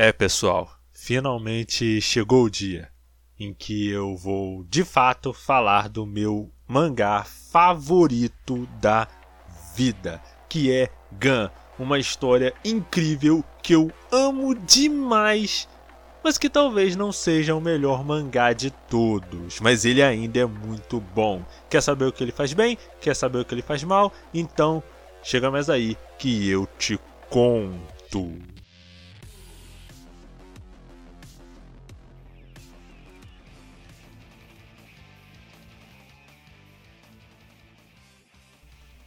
É, pessoal, finalmente chegou o dia em que eu vou de fato falar do meu mangá favorito da vida, que é Gun, uma história incrível que eu amo demais, mas que talvez não seja o melhor mangá de todos, mas ele ainda é muito bom. Quer saber o que ele faz bem? Quer saber o que ele faz mal? Então, chega mais aí que eu te conto.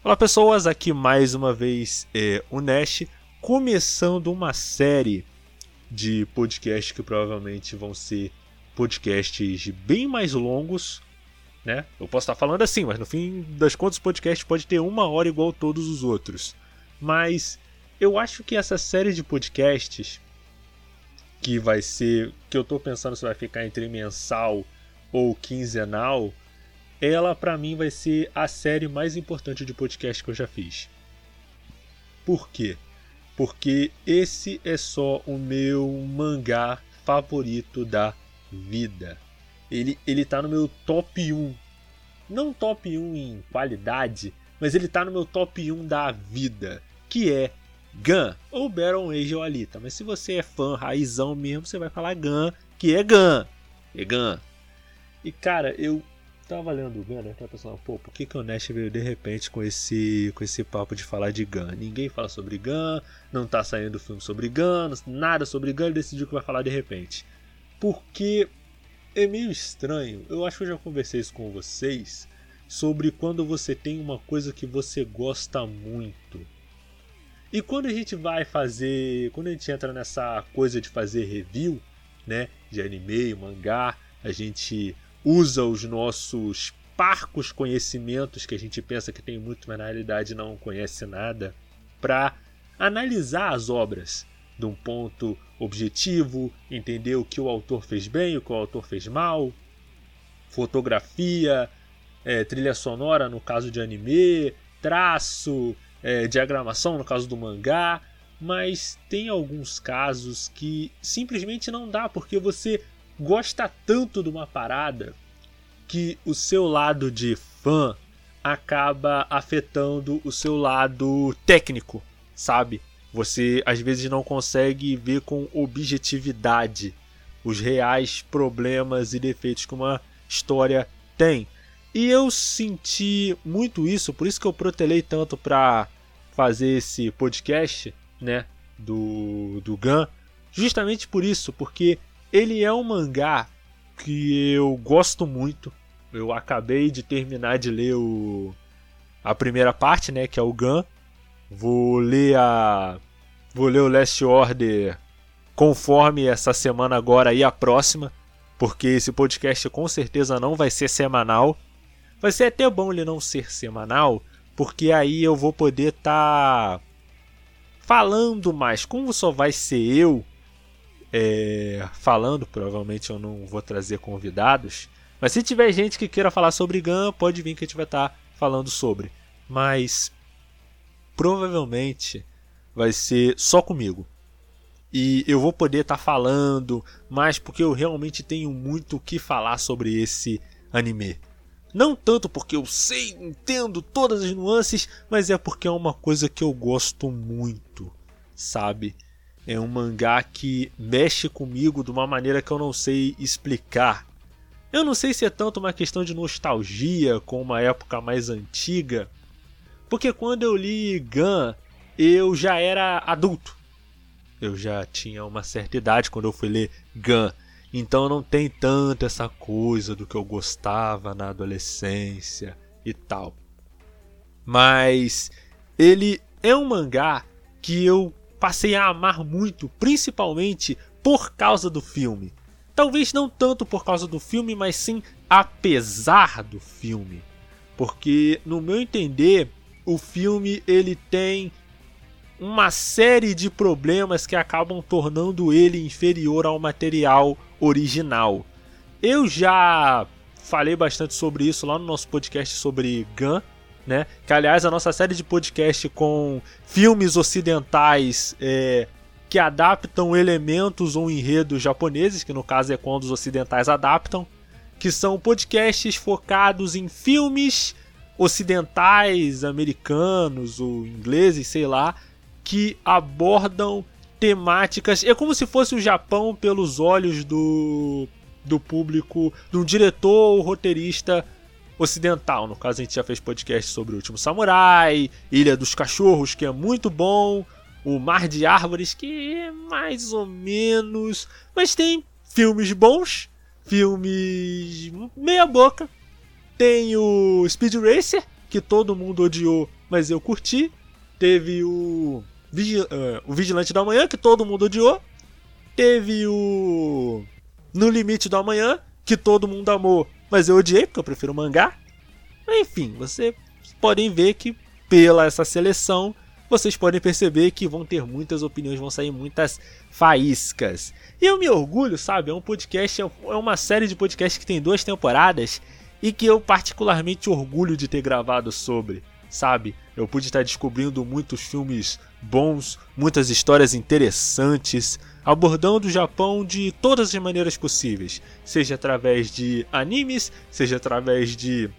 Olá pessoas, aqui mais uma vez é o Nash, começando uma série de podcasts que provavelmente vão ser podcasts bem mais longos, né? Eu posso estar falando assim, mas no fim das contas o podcast pode ter uma hora igual todos os outros. Mas eu acho que essa série de podcasts que vai ser, que eu estou pensando se vai ficar entre mensal ou quinzenal, ela para mim vai ser a série mais importante de podcast que eu já fiz. Por quê? Porque esse é só o meu mangá favorito da vida. Ele, ele tá no meu top 1. Não top 1 em qualidade, mas ele tá no meu top 1 da vida, que é Gun ou Baron ou Alita. Mas se você é fã raizão mesmo, você vai falar Gun, que é Gun. É Gun. E cara, eu tava lendo o Gun, né? Tava pensando, pô, por que, que o Nash veio de repente com esse, com esse papo de falar de Gun? Ninguém fala sobre Gun, não tá saindo filme sobre Gun, nada sobre Gun, ele decidiu que vai falar de repente. Porque é meio estranho, eu acho que eu já conversei isso com vocês, sobre quando você tem uma coisa que você gosta muito. E quando a gente vai fazer, quando a gente entra nessa coisa de fazer review, né, de anime, mangá, a gente usa os nossos parcos conhecimentos que a gente pensa que tem muito, mas na realidade não conhece nada, para analisar as obras de um ponto objetivo, entender o que o autor fez bem, o que o autor fez mal, fotografia, é, trilha sonora no caso de anime, traço, é, diagramação no caso do mangá, mas tem alguns casos que simplesmente não dá porque você gosta tanto de uma parada que o seu lado de fã acaba afetando o seu lado técnico, sabe? Você às vezes não consegue ver com objetividade os reais problemas e defeitos que uma história tem. E eu senti muito isso, por isso que eu protelei tanto para fazer esse podcast, né, do do Gun, justamente por isso, porque ele é um mangá que eu gosto muito. Eu acabei de terminar de ler o a primeira parte, né, que é o Gun. Vou ler a vou ler o Last Order conforme essa semana agora e a próxima, porque esse podcast com certeza não vai ser semanal. Vai ser até bom ele não ser semanal, porque aí eu vou poder estar tá falando mais. Como só vai ser eu, é, falando, provavelmente eu não vou trazer convidados. Mas se tiver gente que queira falar sobre Gun, pode vir que a gente vai estar tá falando sobre. Mas provavelmente vai ser só comigo. E eu vou poder estar tá falando mais porque eu realmente tenho muito o que falar sobre esse anime. Não tanto porque eu sei, entendo todas as nuances, mas é porque é uma coisa que eu gosto muito, sabe? É um mangá que mexe comigo de uma maneira que eu não sei explicar. Eu não sei se é tanto uma questão de nostalgia com uma época mais antiga, porque quando eu li Gun, eu já era adulto. Eu já tinha uma certa idade quando eu fui ler Gun. Então não tem tanto essa coisa do que eu gostava na adolescência e tal. Mas ele é um mangá que eu passei a amar muito, principalmente por causa do filme. Talvez não tanto por causa do filme, mas sim apesar do filme. Porque no meu entender, o filme ele tem uma série de problemas que acabam tornando ele inferior ao material original. Eu já falei bastante sobre isso lá no nosso podcast sobre Gun, né? Que aliás a nossa série de podcast com filmes ocidentais é, que adaptam elementos ou enredos japoneses, que no caso é quando os ocidentais adaptam, que são podcasts focados em filmes ocidentais, americanos ou ingleses, sei lá, que abordam temáticas. É como se fosse o Japão pelos olhos do, do público, de um diretor ou roteirista ocidental. No caso, a gente já fez podcast sobre o Último Samurai, Ilha dos Cachorros, que é muito bom, o Mar de Árvores, que é mais ou menos. Mas tem filmes bons, filmes meia-boca. Tem o Speed Racer, que todo mundo odiou, mas eu curti. Teve o, Vigi uh, o Vigilante da Manhã, que todo mundo odiou. Teve o No Limite do Amanhã, que todo mundo amou, mas eu odiei, porque eu prefiro mangá. Enfim, vocês podem ver que pela essa seleção, vocês podem perceber que vão ter muitas opiniões, vão sair muitas faíscas. E eu me orgulho, sabe? É um podcast, é uma série de podcasts que tem duas temporadas e que eu particularmente orgulho de ter gravado sobre, sabe? Eu pude estar descobrindo muitos filmes bons, muitas histórias interessantes, abordando o Japão de todas as maneiras possíveis, seja através de animes, seja através de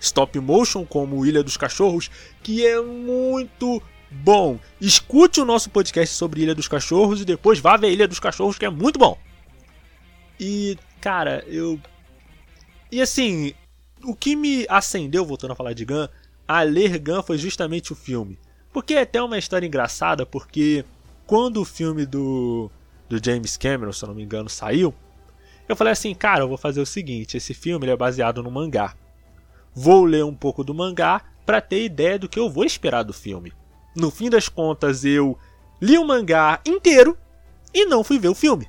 stop motion como Ilha dos Cachorros, que é muito bom. Escute o nosso podcast sobre Ilha dos Cachorros e depois vá ver Ilha dos Cachorros, que é muito bom. E, cara, eu. E assim, o que me acendeu, voltando a falar de Gun, a ler Gun foi justamente o filme. Porque é até uma história engraçada, porque quando o filme do, do James Cameron, se eu não me engano, saiu, eu falei assim, cara, eu vou fazer o seguinte, esse filme é baseado no mangá. Vou ler um pouco do mangá para ter ideia do que eu vou esperar do filme. No fim das contas, eu li o mangá inteiro e não fui ver o filme.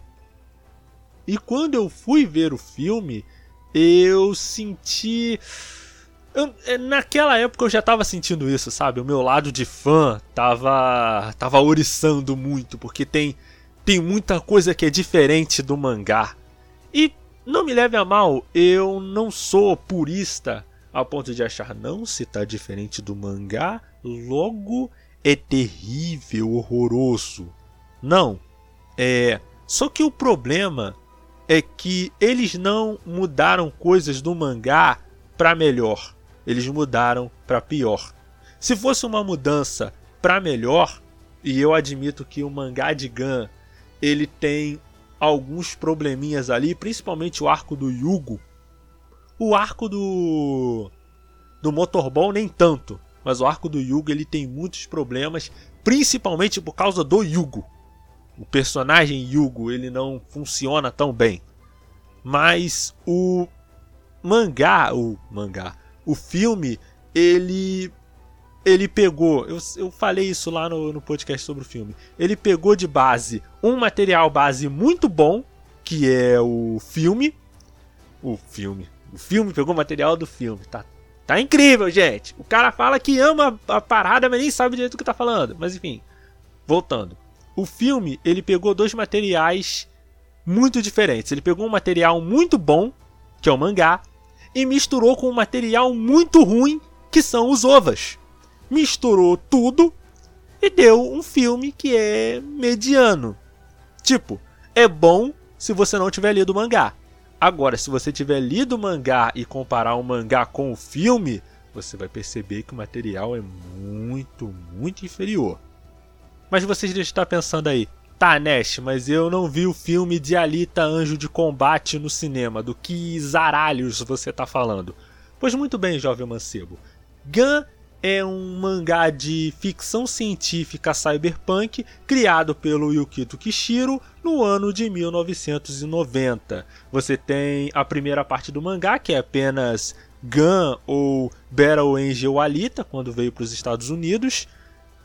E quando eu fui ver o filme, eu senti eu, é, naquela época eu já tava sentindo isso, sabe? O meu lado de fã tava tava oriçando muito, porque tem tem muita coisa que é diferente do mangá. E não me leve a mal, eu não sou purista ao ponto de achar não se tá diferente do mangá, logo é terrível, horroroso. Não. É, só que o problema é que eles não mudaram coisas do mangá para melhor eles mudaram para pior. Se fosse uma mudança para melhor, e eu admito que o mangá de Gun ele tem alguns probleminhas ali, principalmente o arco do Yugo. O arco do do Motorball nem tanto, mas o arco do Yugo ele tem muitos problemas, principalmente por causa do Yugo. O personagem Yugo ele não funciona tão bem. Mas o mangá, o mangá, o filme, ele ele pegou, eu, eu falei isso lá no, no podcast sobre o filme. Ele pegou de base um material base muito bom, que é o filme. O filme. O filme pegou o material do filme. Tá, tá incrível, gente. O cara fala que ama a, parada, mas nem sabe direito do que tá falando. Mas enfim, voltando. O filme, ele pegou dois materiais muito diferentes. Ele pegou um material muito bom, que é o mangá, e misturou com um material muito ruim que são os ovas. Misturou tudo e deu um filme que é mediano. Tipo, é bom se você não tiver lido o mangá. Agora, se você tiver lido o mangá e comparar o mangá com o filme, você vai perceber que o material é muito, muito inferior. Mas vocês devem estar pensando aí, Tá, Nash, mas eu não vi o filme de Alita Anjo de Combate no cinema. Do que zaralhos você tá falando? Pois muito bem, jovem mancebo. Gun é um mangá de ficção científica cyberpunk criado pelo Yukito Kishiro no ano de 1990. Você tem a primeira parte do mangá, que é apenas Gun ou Battle Angel Alita, quando veio para os Estados Unidos,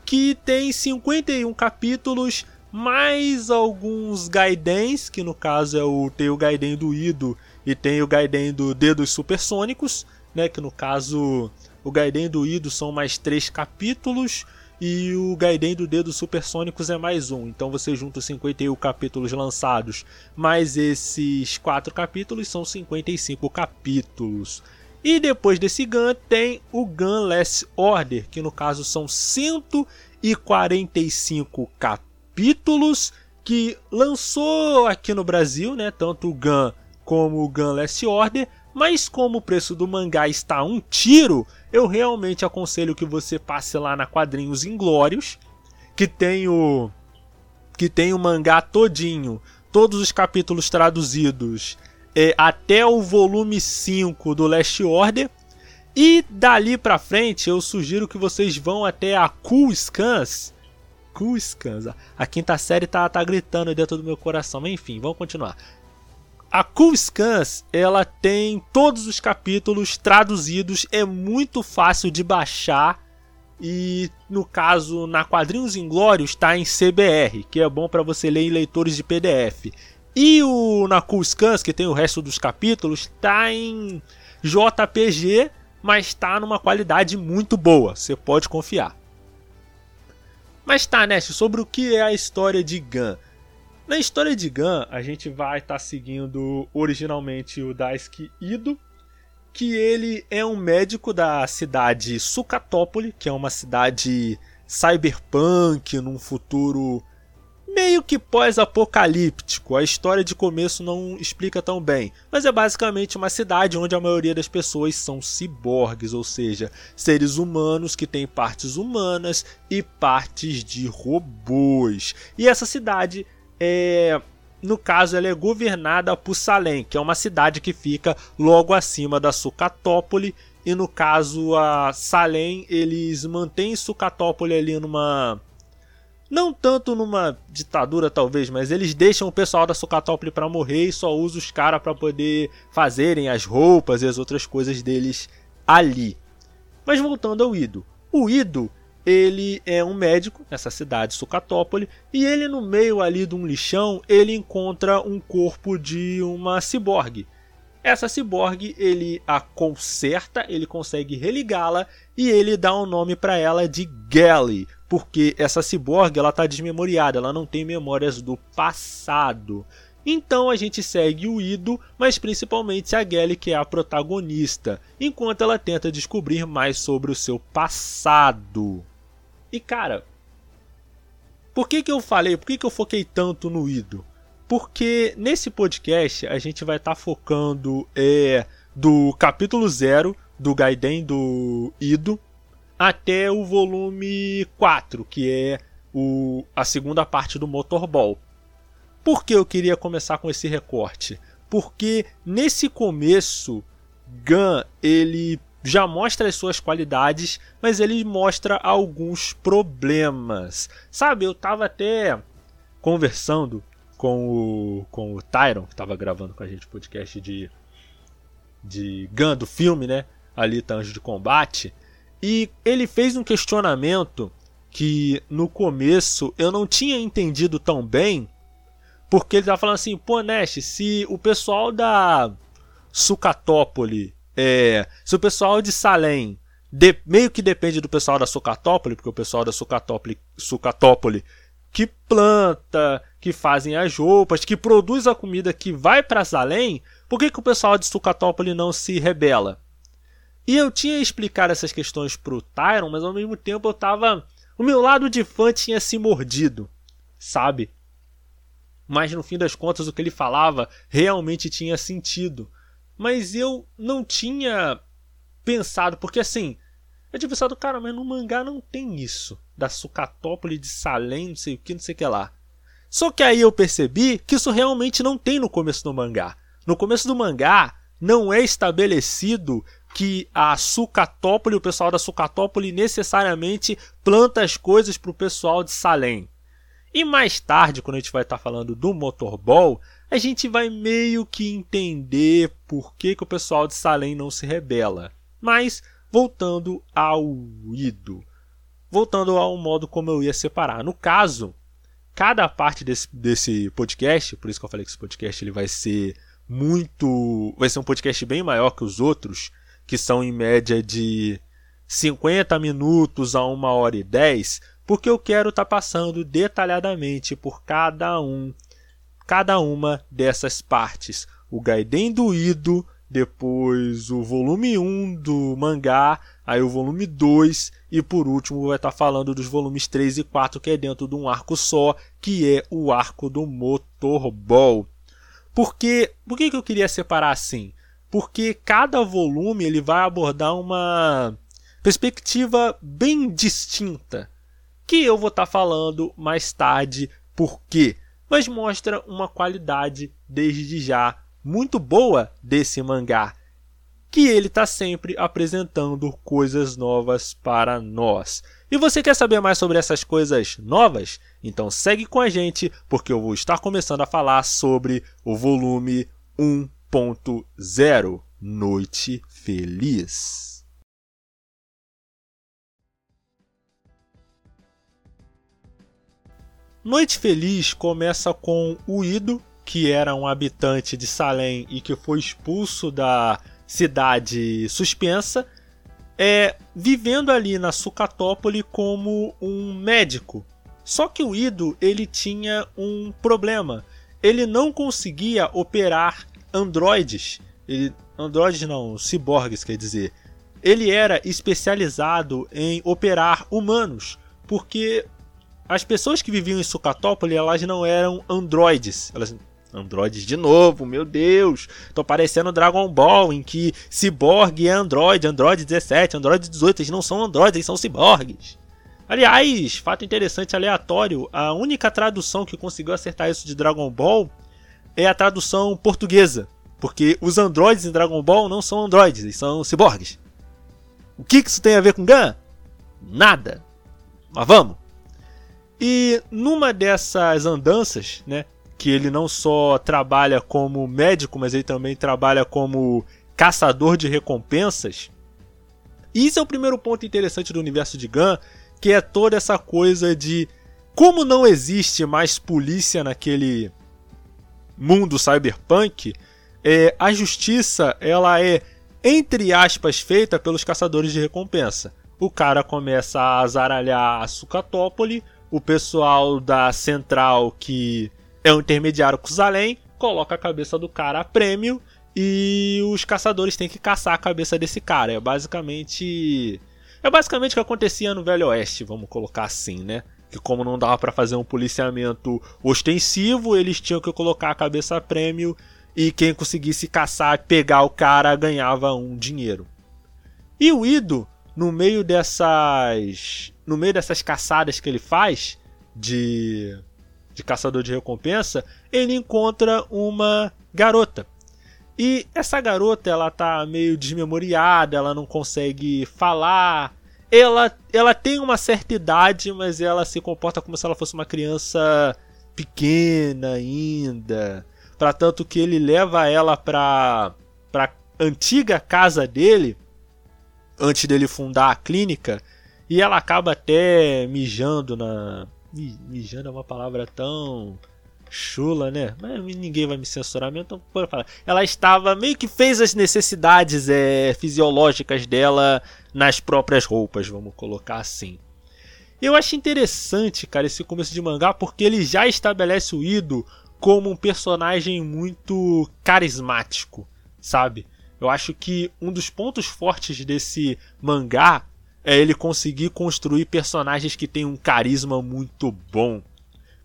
que tem 51 capítulos mais alguns Gaidens, que no caso é o tem o Gaiden do Ido e tem o Gaiden do Dedos Supersônicos, né, que no caso o Gaiden do Ido são mais três capítulos e o Gaiden do Dedos Supersônicos é mais um. Então você junta os 51 capítulos lançados, mais esses quatro capítulos são 55 capítulos. E depois desse Gun tem o Gun Last Order, que no caso são 145 capítulos capítulos que lançou aqui no Brasil, né? Tanto o Gun como o Gun Last Order. Mas como o preço do mangá está um tiro, eu realmente aconselho que você passe lá na Quadrinhos Inglórios, que tem o que tem o mangá todinho, todos os capítulos traduzidos, é, até o volume 5 do Last Order. E dali pra frente eu sugiro que vocês vão até a Cool Scans. Cool Scans. A quinta série tá, tá gritando dentro do meu coração. Enfim, vamos continuar. A Cool Scans, ela tem todos os capítulos traduzidos, é muito fácil de baixar e no caso na Quadrinhos Inglórios está em CBR, que é bom para você ler em leitores de PDF. E o na Cool Scans, que tem o resto dos capítulos, está em JPG, mas está numa qualidade muito boa, você pode confiar. Mas tá, Nest, sobre o que é a história de Gun. Na história de Gun, a gente vai estar tá seguindo originalmente o Daisuke Ido, que ele é um médico da cidade Sucatópole, que é uma cidade cyberpunk num futuro meio que pós-apocalíptico. A história de começo não explica tão bem, mas é basicamente uma cidade onde a maioria das pessoas são ciborgues, ou seja, seres humanos que têm partes humanas e partes de robôs. E essa cidade é no caso, ela é governada por Salem, que é uma cidade que fica logo acima da Sucatópole. E no caso, a Salem, eles mantêm Sucatópole ali numa não tanto numa ditadura, talvez, mas eles deixam o pessoal da Sucatópole para morrer e só usam os caras para poder fazerem as roupas e as outras coisas deles ali. Mas voltando ao Ido. O Ido, ele é um médico nessa cidade, Sucatópole, e ele no meio ali de um lixão, ele encontra um corpo de uma ciborgue. Essa ciborgue, ele a conserta, ele consegue religá-la e ele dá um nome para ela de Gally, porque essa ciborgue ela está desmemoriada, ela não tem memórias do passado. Então a gente segue o Ido, mas principalmente a Gelly, que é a protagonista, enquanto ela tenta descobrir mais sobre o seu passado. E cara, por que, que eu falei, por que, que eu foquei tanto no Ido? Porque nesse podcast a gente vai estar tá focando é, do capítulo 0 do Gaiden do Ido até o volume 4, que é o, a segunda parte do Motorball. Por que eu queria começar com esse recorte? Porque nesse começo, Gun ele já mostra as suas qualidades, mas ele mostra alguns problemas. Sabe, eu tava até conversando com o, com o Tyron, que estava gravando com a gente o podcast de, de Gun, do filme, né? Ali tá Anjo de Combate. E ele fez um questionamento que no começo eu não tinha entendido tão bem, porque ele tava falando assim, pô, Nash, se o pessoal da Sucatópole, é, se o pessoal de Salem de, meio que depende do pessoal da Sucatópole, porque o pessoal da Sucatópole, Sucatópole que planta, que fazem as roupas, que produz a comida que vai para Salem, por que, que o pessoal de Sucatópole não se rebela? E eu tinha explicado essas questões pro Tyron, mas ao mesmo tempo eu tava. O meu lado de fã tinha se mordido, sabe? Mas no fim das contas o que ele falava realmente tinha sentido. Mas eu não tinha pensado, porque assim. Eu tinha pensado, cara, mas no mangá não tem isso. Da Sucatópole de Salem, não sei o que, não sei o que lá. Só que aí eu percebi que isso realmente não tem no começo do mangá. No começo do mangá, não é estabelecido que a Sucatópole, o pessoal da Sucatópole necessariamente planta as coisas para o pessoal de Salem. E mais tarde, quando a gente vai estar tá falando do Motorball, a gente vai meio que entender por que, que o pessoal de Salem não se rebela. Mas, voltando ao Ido. Voltando ao modo como eu ia separar. No caso, cada parte desse, desse podcast, por isso que eu falei que esse podcast ele vai ser muito. Vai ser um podcast bem maior que os outros, que são em média de 50 minutos a 1 hora e 10, porque eu quero estar tá passando detalhadamente por cada um, cada uma dessas partes. O Gaiden do Ido depois o volume 1 do mangá, aí o volume 2 e por último vai estar falando dos volumes 3 e 4 que é dentro de um arco só, que é o arco do Motorball. Porque, por que, que eu queria separar assim? Porque cada volume ele vai abordar uma perspectiva bem distinta, que eu vou estar falando mais tarde por quê, mas mostra uma qualidade desde já muito boa desse mangá, que ele está sempre apresentando coisas novas para nós. E você quer saber mais sobre essas coisas novas? Então segue com a gente, porque eu vou estar começando a falar sobre o volume 1.0 Noite Feliz. Noite Feliz começa com o Ido, que era um habitante de Salem e que foi expulso da cidade suspensa, é, vivendo ali na Sucatópole como um médico. Só que o Ido ele tinha um problema. Ele não conseguia operar androides. Ele, androides não, ciborgues quer dizer. Ele era especializado em operar humanos, porque as pessoas que viviam em Sucatópolis, elas não eram androides. Elas Androides de novo, meu Deus. Tô parecendo Dragon Ball, em que Cyborg é Android, Android 17, Android 18. Eles não são androides, eles são ciborgues. Aliás, fato interessante aleatório: a única tradução que conseguiu acertar isso de Dragon Ball é a tradução portuguesa. Porque os androides em Dragon Ball não são androides, eles são ciborgues. O que isso tem a ver com Gun? Nada. Mas vamos. E numa dessas andanças, né, que ele não só trabalha como médico, mas ele também trabalha como caçador de recompensas. E isso é o primeiro ponto interessante do universo de Gun, que é toda essa coisa de como não existe mais polícia naquele mundo cyberpunk, é, a justiça ela é entre aspas feita pelos caçadores de recompensa. O cara começa a azaralhar a Sucatópole, o pessoal da central que é um intermediário além, coloca a cabeça do cara a prêmio e os caçadores têm que caçar a cabeça desse cara. É basicamente é basicamente o que acontecia no Velho Oeste, vamos colocar assim, né? Que como não dava para fazer um policiamento ostensivo, eles tinham que colocar a cabeça a prêmio e quem conseguisse caçar, pegar o cara ganhava um dinheiro. E o Ido, no meio dessas no meio dessas caçadas que ele faz de, de caçador de recompensa, ele encontra uma garota. E essa garota, ela tá meio desmemoriada, ela não consegue falar. Ela, ela tem uma certa idade, mas ela se comporta como se ela fosse uma criança pequena ainda. Para tanto que ele leva ela para para antiga casa dele antes dele fundar a clínica e ela acaba até mijando na. Mijando é uma palavra tão chula, né? Mas ninguém vai me censurar mesmo, então pode falar. Ela estava meio que fez as necessidades é, fisiológicas dela nas próprias roupas, vamos colocar assim. Eu acho interessante, cara, esse começo de mangá porque ele já estabelece o Ido como um personagem muito carismático, sabe? Eu acho que um dos pontos fortes desse mangá é ele conseguir construir personagens que têm um carisma muito bom.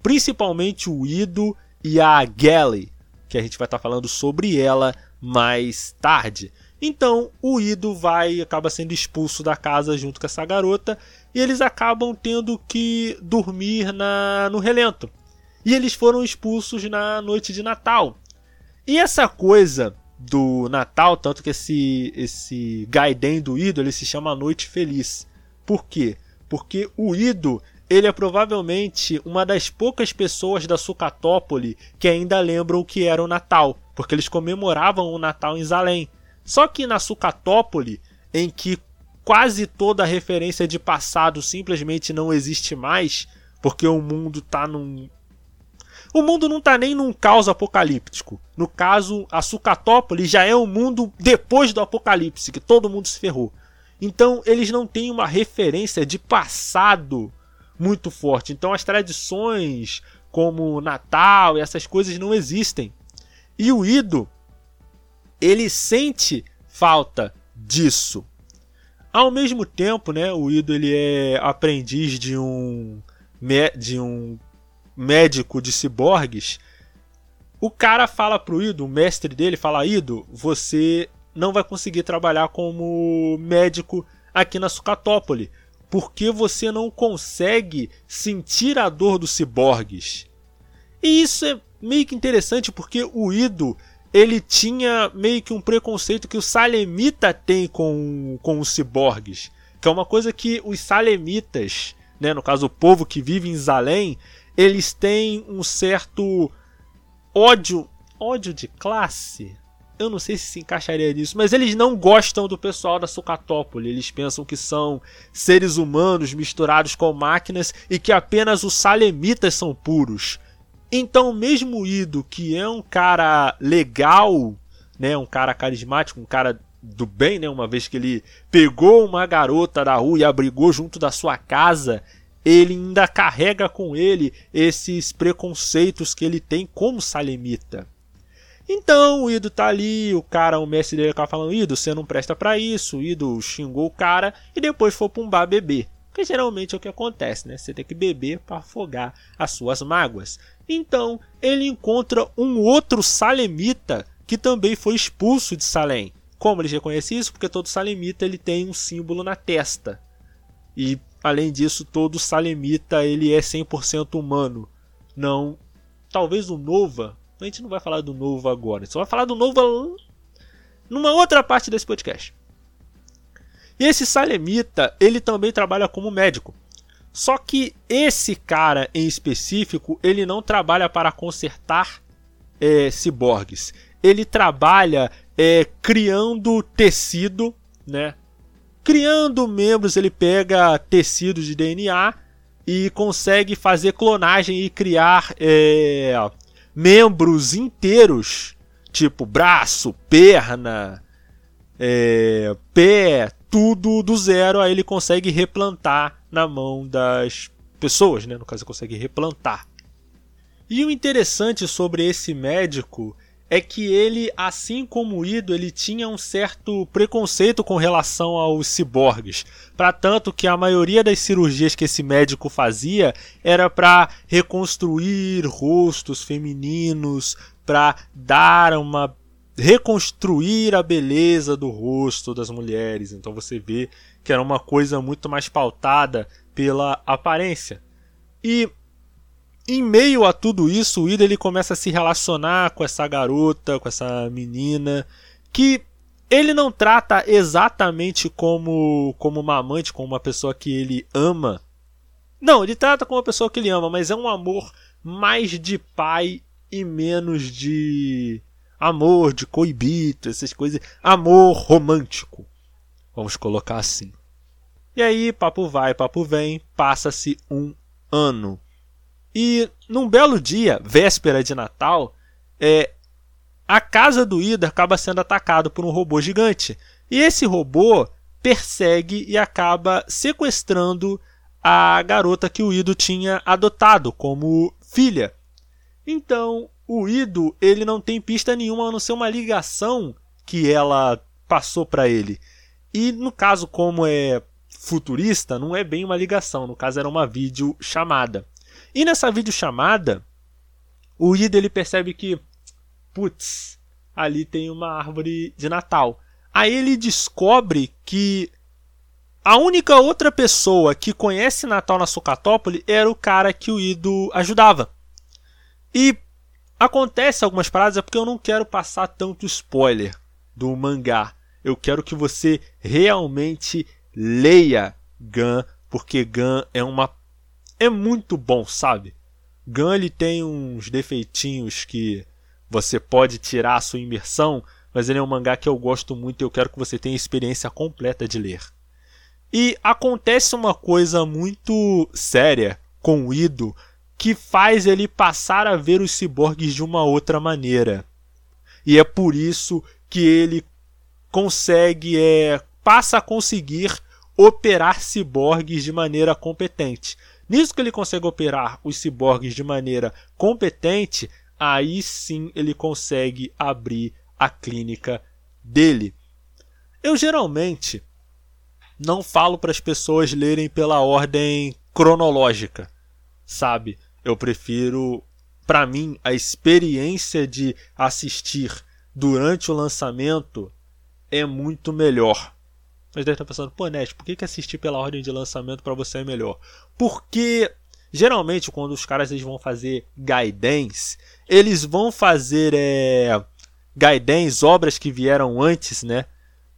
Principalmente o Ido e a Gally, que a gente vai estar tá falando sobre ela mais tarde. Então o Ido vai acaba sendo expulso da casa junto com essa garota e eles acabam tendo que dormir na no relento. E eles foram expulsos na noite de Natal. E essa coisa do Natal, tanto que esse esse Gaiden do Ido ele se chama Noite Feliz. Por quê? Porque o Ido ele é provavelmente uma das poucas pessoas da Sucatópole que ainda lembram o que era o Natal, porque eles comemoravam o Natal em Zalém. Só que na Sucatópole, em que quase toda a referência de passado simplesmente não existe mais, porque o mundo está num o mundo não está nem num caos apocalíptico. No caso, a Sucatópolis já é um mundo depois do apocalipse, que todo mundo se ferrou. Então, eles não têm uma referência de passado muito forte. Então, as tradições como Natal e essas coisas não existem. E o Ido, ele sente falta disso. Ao mesmo tempo, né, o Ido ele é aprendiz de um de um médico de ciborgues. O cara fala pro Ido, o mestre dele fala: "Ido, você não vai conseguir trabalhar como médico aqui na Sucatópole, porque você não consegue sentir a dor dos ciborgues". E isso é meio que interessante porque o Ido ele tinha meio que um preconceito que o Salemita tem com, com os ciborgues, que é uma coisa que os Salemitas, né, no caso o povo que vive em Zalém, eles têm um certo ódio, ódio de classe. Eu não sei se se encaixaria nisso, mas eles não gostam do pessoal da Sucatópole. Eles pensam que são seres humanos misturados com máquinas e que apenas os salemitas são puros. Então, mesmo o Ido, que é um cara legal, né, um cara carismático, um cara do bem, né, uma vez que ele pegou uma garota da rua e abrigou junto da sua casa, ele ainda carrega com ele esses preconceitos que ele tem como salemita. Então o Ido tá ali, o cara, o mestre dele acaba falando: Ido, você não presta para isso. O Ido xingou o cara e depois foi pra um bar beber. Que geralmente é o que acontece, né? Você tem que beber para afogar as suas mágoas. Então ele encontra um outro salemita que também foi expulso de Salem. Como ele reconhece isso? Porque todo salemita ele tem um símbolo na testa. E além disso, todo salemita ele é 100% humano. Não, talvez o Nova. A gente não vai falar do Nova agora. Só vai falar do Nova numa outra parte desse podcast. E esse salemita, ele também trabalha como médico. Só que esse cara em específico, ele não trabalha para consertar é, ciborgues. Ele trabalha é, criando tecido, né? Criando membros, ele pega tecidos de DNA e consegue fazer clonagem e criar é, membros inteiros, tipo braço, perna, é, pé, tudo do zero. Aí ele consegue replantar na mão das pessoas, né? No caso, consegue replantar. E o interessante sobre esse médico é que ele, assim como o Ido, ele tinha um certo preconceito com relação aos ciborgues. Para tanto que a maioria das cirurgias que esse médico fazia era para reconstruir rostos femininos, para dar uma reconstruir a beleza do rosto das mulheres. Então você vê que era uma coisa muito mais pautada pela aparência. E em meio a tudo isso, o Ida ele começa a se relacionar com essa garota, com essa menina, que ele não trata exatamente como como uma amante, como uma pessoa que ele ama. Não, ele trata como uma pessoa que ele ama, mas é um amor mais de pai e menos de amor, de coibito, essas coisas. Amor romântico. Vamos colocar assim. E aí, papo vai, papo vem, passa-se um ano. E num belo dia, véspera de Natal, é, a casa do Ida acaba sendo atacado por um robô gigante. E esse robô persegue e acaba sequestrando a garota que o Ido tinha adotado como filha. Então, o Ido ele não tem pista nenhuma a não ser uma ligação que ela passou para ele. E no caso, como é futurista, não é bem uma ligação, no caso era uma videochamada. E nessa videochamada, o Ido ele percebe que, putz, ali tem uma árvore de Natal. Aí ele descobre que a única outra pessoa que conhece Natal na Sucatópole era o cara que o Ido ajudava. E acontece algumas paradas, é porque eu não quero passar tanto spoiler do mangá. Eu quero que você realmente leia Gun, porque Gun é uma é muito bom, sabe? Gun ele tem uns defeitinhos que você pode tirar a sua imersão, mas ele é um mangá que eu gosto muito e eu quero que você tenha a experiência completa de ler. E acontece uma coisa muito séria com o Ido que faz ele passar a ver os ciborgues de uma outra maneira. E é por isso que ele consegue, é, passa a conseguir operar ciborgues de maneira competente. Nisso que ele consegue operar os ciborgues de maneira competente, aí sim ele consegue abrir a clínica dele. Eu geralmente não falo para as pessoas lerem pela ordem cronológica, sabe? Eu prefiro, para mim, a experiência de assistir durante o lançamento é muito melhor. Mas deve estar pensando, pô, Net, por que, que assistir pela ordem de lançamento para você é melhor? Porque geralmente quando os caras eles vão fazer guidance, eles vão fazer é, guidance, obras que vieram antes, né?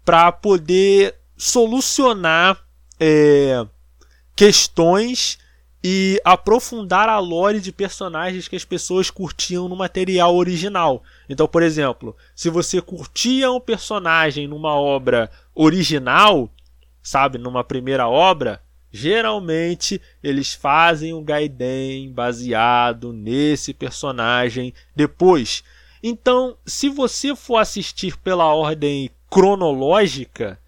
Para poder solucionar é, questões e aprofundar a lore de personagens que as pessoas curtiam no material original. Então, por exemplo, se você curtia um personagem numa obra original, sabe, numa primeira obra, geralmente eles fazem um Gaiden baseado nesse personagem depois. Então, se você for assistir pela ordem cronológica,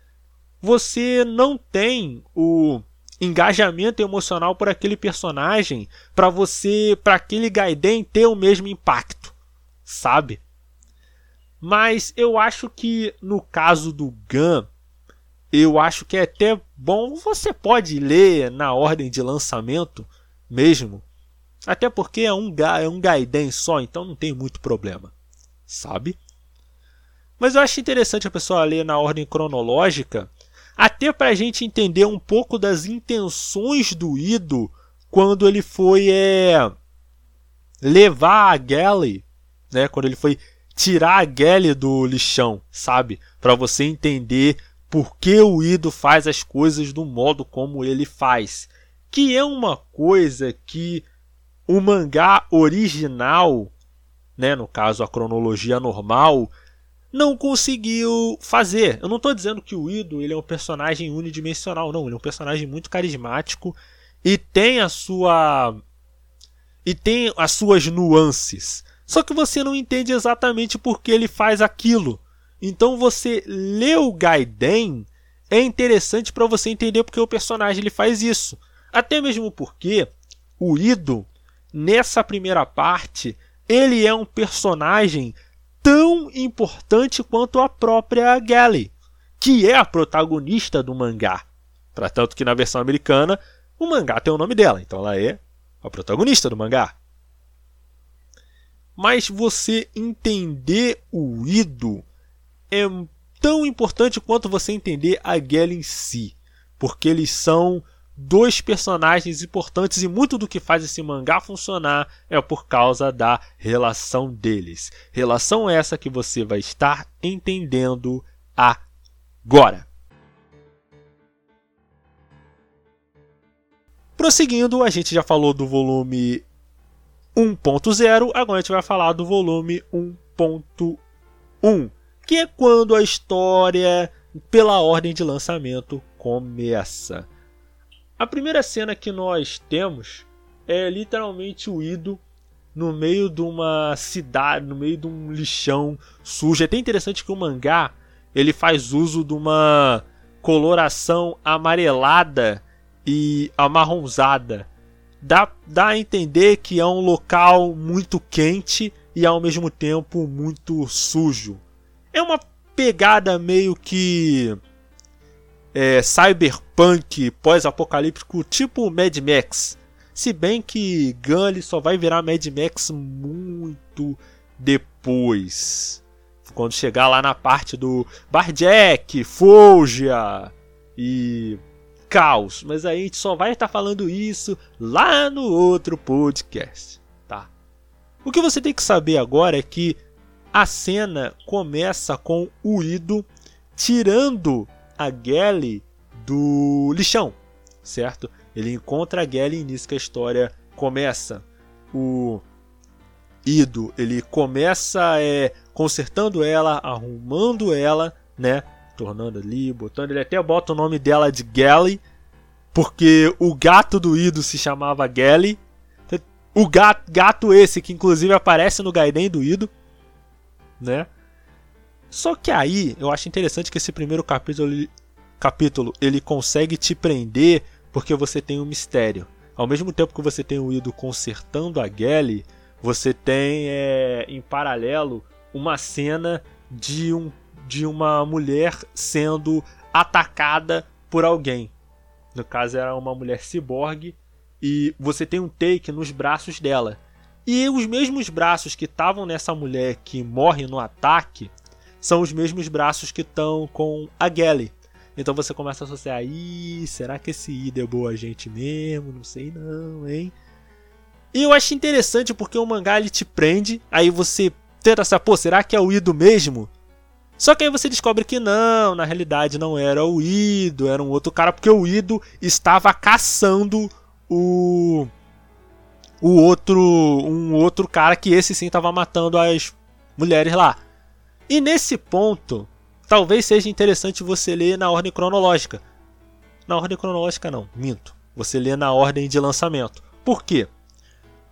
você não tem o engajamento emocional por aquele personagem para você, para aquele Gaiden ter o mesmo impacto, sabe? Mas eu acho que no caso do Gun, eu acho que é até bom, você pode ler na ordem de lançamento mesmo, até porque é um, é um Gaiden só, então não tem muito problema, sabe? Mas eu acho interessante a pessoa ler na ordem cronológica, até para a gente entender um pouco das intenções do Ido quando ele foi é, levar a Gally, né, quando ele foi tirar a Gally do lixão, sabe? Para você entender por que o Ido faz as coisas do modo como ele faz. Que é uma coisa que o mangá original, né, no caso a cronologia normal, não conseguiu fazer. Eu não estou dizendo que o Ido ele é um personagem unidimensional, não. Ele é um personagem muito carismático e tem a sua e tem as suas nuances. Só que você não entende exatamente por que ele faz aquilo. Então você lê o Gaiden é interessante para você entender porque o personagem ele faz isso. Até mesmo porque o Ido nessa primeira parte ele é um personagem tão importante quanto a própria Gally, que é a protagonista do mangá. Para tanto que na versão americana o mangá tem o nome dela, então ela é a protagonista do mangá. Mas você entender o Ido é tão importante quanto você entender a Gally em si, porque eles são dois personagens importantes e muito do que faz esse mangá funcionar é por causa da relação deles. Relação essa que você vai estar entendendo agora. Prosseguindo, a gente já falou do volume 1.0, agora a gente vai falar do volume 1.1, que é quando a história, pela ordem de lançamento, começa. A primeira cena que nós temos é literalmente o Ido no meio de uma cidade, no meio de um lixão sujo. É até interessante que o mangá ele faz uso de uma coloração amarelada e amarronzada. Dá, dá a entender que é um local muito quente e ao mesmo tempo muito sujo. É uma pegada meio que é, cyberpunk pós-apocalíptico tipo Mad Max. Se bem que Gun só vai virar Mad Max muito depois. Quando chegar lá na parte do Barjack, Folgia e Caos. Mas aí a gente só vai estar falando isso lá no outro podcast, tá? O que você tem que saber agora é que a cena começa com o Ido tirando a Gally do lixão, certo? Ele encontra a Gally e nisso que a história começa. O Ido, ele começa é, consertando ela, arrumando ela, né? Tornando ali, botando. Ele até bota o nome dela de Gally, porque o gato do Ido se chamava Gally. O gato, gato esse que inclusive aparece no Gaiden do Ido, né? Só que aí eu acho interessante que esse primeiro capítulo, capítulo ele consegue te prender porque você tem um mistério. Ao mesmo tempo que você tem o Ido consertando a Gally, você tem é, em paralelo uma cena de um de uma mulher sendo atacada por alguém. No caso, era uma mulher ciborgue e você tem um take nos braços dela. E os mesmos braços que estavam nessa mulher que morre no ataque são os mesmos braços que estão com a Gally. Então você começa a associar, ih, será que esse Ida é boa gente mesmo? Não sei não, hein? E eu acho interessante porque o mangá ele te prende, aí você tenta saber, pô, será que é o Ido mesmo? Só que aí você descobre que não, na realidade não era o Ido, era um outro cara, porque o Ido estava caçando o o outro um outro cara que esse sim estava matando as mulheres lá. E nesse ponto, talvez seja interessante você ler na ordem cronológica. Na ordem cronológica não, minto. Você lê na ordem de lançamento. Por quê?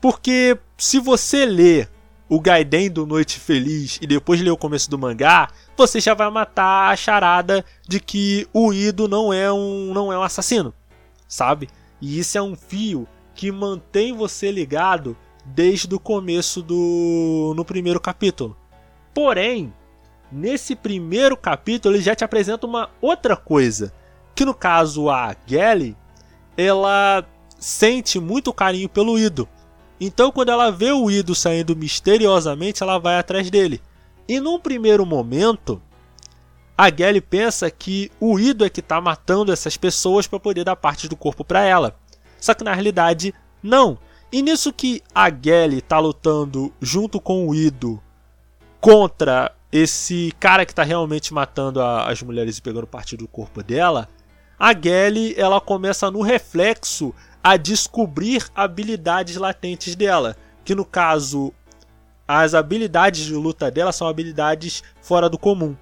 Porque se você lê o Gaiden do Noite Feliz e depois ler o começo do mangá, você já vai matar a charada de que o Ido não é um não é um assassino, sabe? E isso é um fio que mantém você ligado desde o começo do no primeiro capítulo. Porém, nesse primeiro capítulo ele já te apresenta uma outra coisa, que no caso a Gally, ela sente muito carinho pelo Ido. Então, quando ela vê o Ido saindo misteriosamente, ela vai atrás dele. E num primeiro momento, a Gally pensa que o Ido é que está matando essas pessoas para poder dar parte do corpo para ela. Só que na realidade, não. E nisso que a Gally está lutando junto com o Ido contra esse cara que está realmente matando a, as mulheres e pegando parte do corpo dela, a Gally ela começa no reflexo a descobrir habilidades latentes dela, que no caso as habilidades de luta dela são habilidades fora do comum.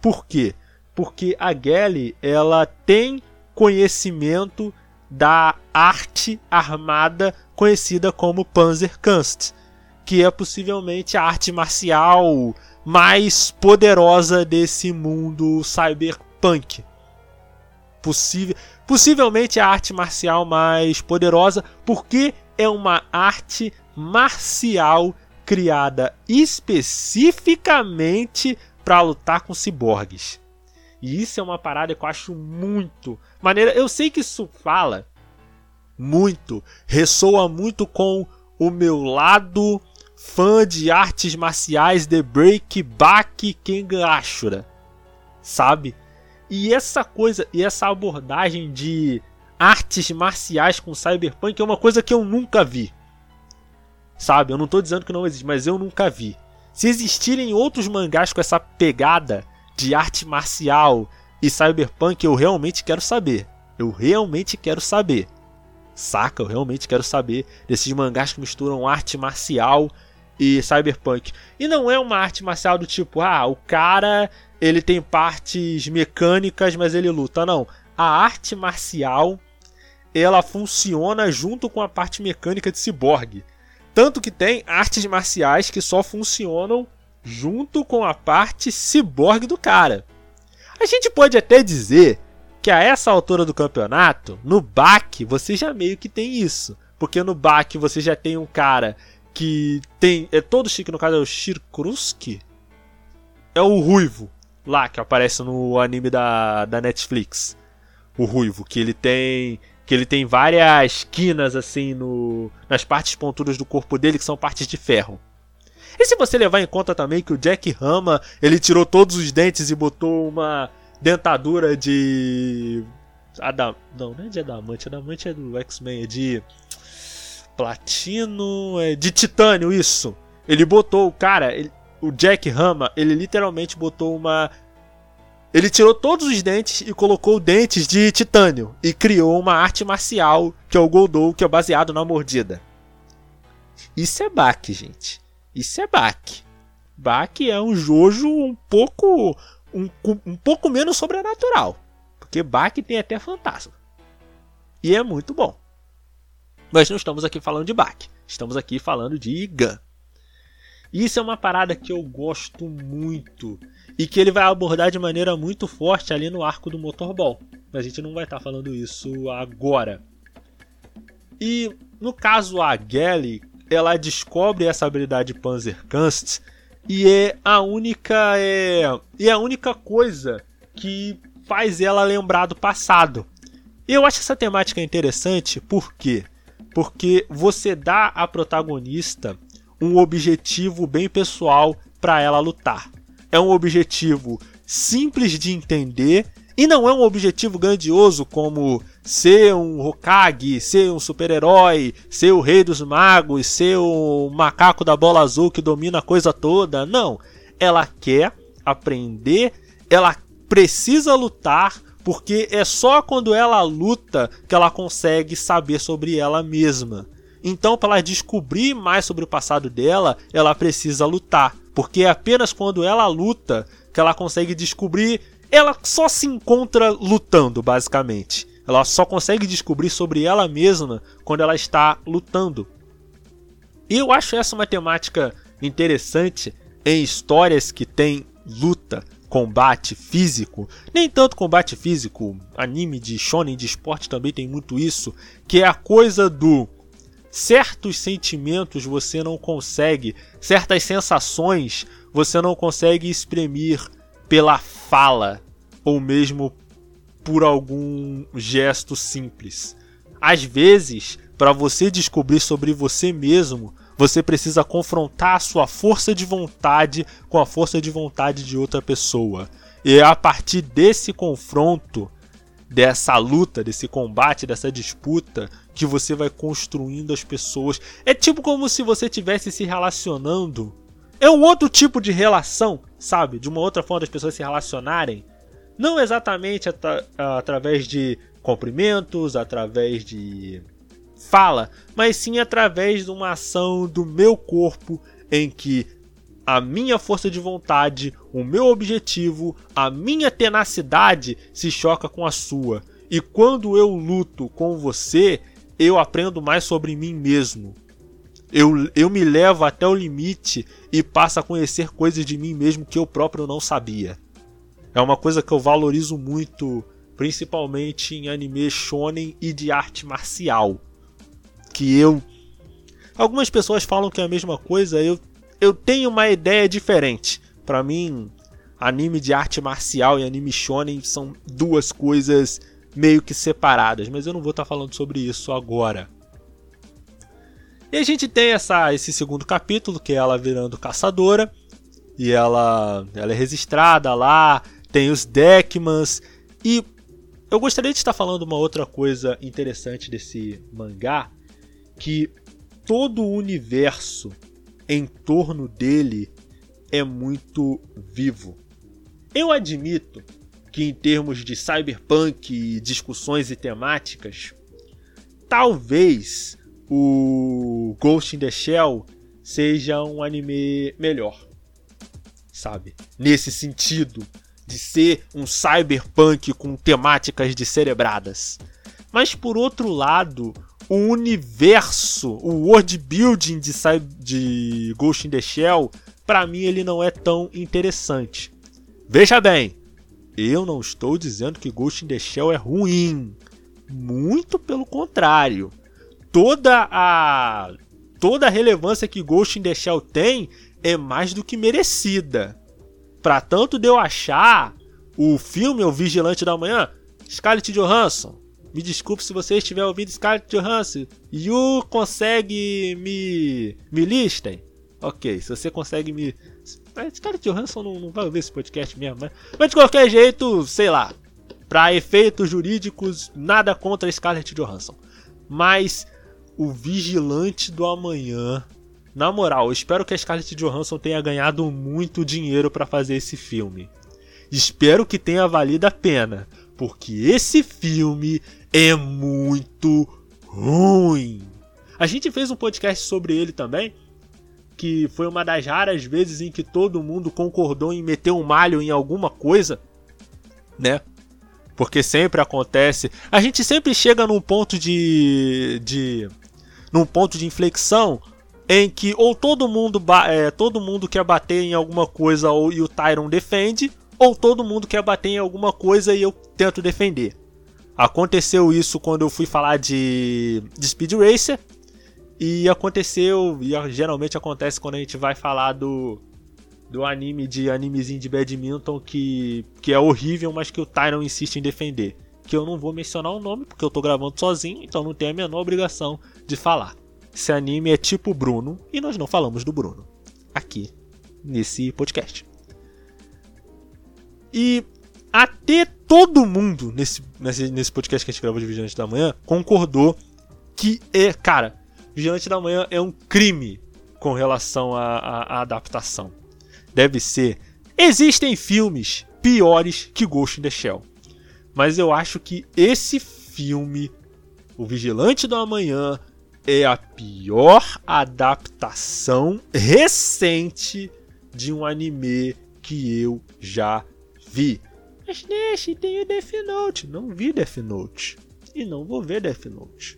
Por quê? Porque a Gally ela tem conhecimento da arte armada conhecida como Panzerkunst, que é possivelmente a arte marcial mais poderosa desse mundo cyberpunk. Possível, possivelmente a arte marcial mais poderosa, porque é uma arte marcial criada especificamente para lutar com ciborgues. E isso é uma parada que eu acho muito maneira. Eu sei que isso fala muito, ressoa muito com o meu lado fã de artes marciais de Break Back Ken Ashura, sabe? E essa coisa, e essa abordagem de artes marciais com cyberpunk é uma coisa que eu nunca vi. Sabe? Eu não tô dizendo que não existe, mas eu nunca vi. Se existirem outros mangás com essa pegada de arte marcial e cyberpunk, eu realmente quero saber. Eu realmente quero saber. Saca? Eu realmente quero saber desses mangás que misturam arte marcial e cyberpunk. E não é uma arte marcial do tipo, ah, o cara ele tem partes mecânicas, mas ele luta. Não. A arte marcial ela funciona junto com a parte mecânica de cyborg. Tanto que tem artes marciais que só funcionam junto com a parte ciborgue do cara. A gente pode até dizer que a essa altura do campeonato, no back você já meio que tem isso. Porque no back você já tem um cara que tem. É todo chique, no caso é o Shirkruski. É o ruivo lá que aparece no anime da, da Netflix. O ruivo, que ele tem que ele tem várias quinas assim no nas partes pontudas do corpo dele que são partes de ferro. E se você levar em conta também que o Jack Rama, ele tirou todos os dentes e botou uma dentadura de Adam... não, não é de adamante, adamante é do X-Men, é de platino, é de titânio isso. Ele botou, cara, ele... o Jack Rama, ele literalmente botou uma ele tirou todos os dentes e colocou dentes de titânio e criou uma arte marcial que é o Goldou, que é baseado na mordida. Isso é baque, gente. Isso é baque. Baque é um jojo um pouco um, um pouco menos sobrenatural, porque baque tem até fantasma. E é muito bom. Mas não estamos aqui falando de baque. Estamos aqui falando de Gun. Isso é uma parada que eu gosto muito e que ele vai abordar de maneira muito forte ali no arco do Motorball. Mas a gente não vai estar tá falando isso agora. E no caso a Gally, ela descobre essa habilidade Panzerkunst e é a única é, e é a única coisa que faz ela lembrar do passado. Eu acho essa temática interessante, por quê? Porque você dá à protagonista um objetivo bem pessoal para ela lutar. É um objetivo simples de entender e não é um objetivo grandioso como ser um Hokage, ser um super-herói, ser o rei dos magos, ser o macaco da bola azul que domina a coisa toda. Não. Ela quer aprender, ela precisa lutar, porque é só quando ela luta que ela consegue saber sobre ela mesma. Então, para ela descobrir mais sobre o passado dela, ela precisa lutar, porque é apenas quando ela luta que ela consegue descobrir. Ela só se encontra lutando, basicamente. Ela só consegue descobrir sobre ela mesma quando ela está lutando. E eu acho essa uma temática interessante em histórias que tem luta, combate físico. Nem tanto combate físico, anime de shonen de esporte também tem muito isso, que é a coisa do certos sentimentos você não consegue, certas sensações você não consegue exprimir pela fala ou mesmo por algum gesto simples. Às vezes, para você descobrir sobre você mesmo, você precisa confrontar a sua força de vontade com a força de vontade de outra pessoa. E é a partir desse confronto, dessa luta, desse combate, dessa disputa, que você vai construindo as pessoas. É tipo como se você estivesse se relacionando. É um outro tipo de relação, sabe? De uma outra forma das pessoas se relacionarem. Não exatamente at através de cumprimentos, através de fala, mas sim através de uma ação do meu corpo em que a minha força de vontade, o meu objetivo, a minha tenacidade se choca com a sua. E quando eu luto com você, eu aprendo mais sobre mim mesmo. Eu, eu me levo até o limite e passo a conhecer coisas de mim mesmo que eu próprio não sabia. É uma coisa que eu valorizo muito, principalmente em anime shonen e de arte marcial. Que eu. Algumas pessoas falam que é a mesma coisa, eu, eu tenho uma ideia diferente. Para mim, anime de arte marcial e anime shonen são duas coisas meio que separadas, mas eu não vou estar tá falando sobre isso agora. E a gente tem essa, esse segundo capítulo, que é ela virando caçadora. E ela, ela é registrada lá, tem os Deckmans. E eu gostaria de estar falando uma outra coisa interessante desse mangá, que todo o universo em torno dele é muito vivo. Eu admito que em termos de cyberpunk e discussões e temáticas, talvez o Ghost in the Shell seja um anime melhor, sabe? Nesse sentido de ser um cyberpunk com temáticas de cerebradas. Mas por outro lado, o universo, o world building de, de Ghost in the Shell, para mim ele não é tão interessante. Veja bem, eu não estou dizendo que Ghost in the Shell é ruim. Muito pelo contrário. Toda a toda a relevância que Ghost in the Shell tem é mais do que merecida. Pra tanto de eu achar o filme O Vigilante da Manhã, Scarlett Johansson. Me desculpe se você estiver ouvindo Scarlett Johansson. You consegue me. me listem? Ok, se você consegue me. Scarlett Johansson não, não vai ouvir esse podcast mesmo, né? Mas de qualquer jeito, sei lá. Pra efeitos jurídicos, nada contra Scarlett Johansson. Mas o Vigilante do Amanhã na moral, eu espero que a Scarlett Johansson tenha ganhado muito dinheiro para fazer esse filme. Espero que tenha valido a pena, porque esse filme é muito ruim. A gente fez um podcast sobre ele também, que foi uma das raras vezes em que todo mundo concordou em meter um malho em alguma coisa, né? Porque sempre acontece. A gente sempre chega num ponto de. de num ponto de inflexão em que ou todo mundo, é, todo mundo quer bater em alguma coisa ou, e o Tyron defende, ou todo mundo quer bater em alguma coisa e eu tento defender. Aconteceu isso quando eu fui falar de, de Speed Racer, e aconteceu, e geralmente acontece quando a gente vai falar do, do anime de animezinho de badminton que, que é horrível, mas que o Tyron insiste em defender. Que eu não vou mencionar o nome porque eu tô gravando sozinho, então não tenho a menor obrigação de falar. Esse anime é tipo Bruno e nós não falamos do Bruno aqui nesse podcast. E até todo mundo nesse, nesse, nesse podcast que a gente gravou de Vigilante da Manhã concordou que é, cara, Vigilante da Manhã é um crime com relação à adaptação. Deve ser. Existem filmes piores que Ghost in the Shell. Mas eu acho que esse filme, O Vigilante do Amanhã, é a pior adaptação recente de um anime que eu já vi. Mas Nash, tem o Death Note. Não vi Death Note. E não vou ver Death Note.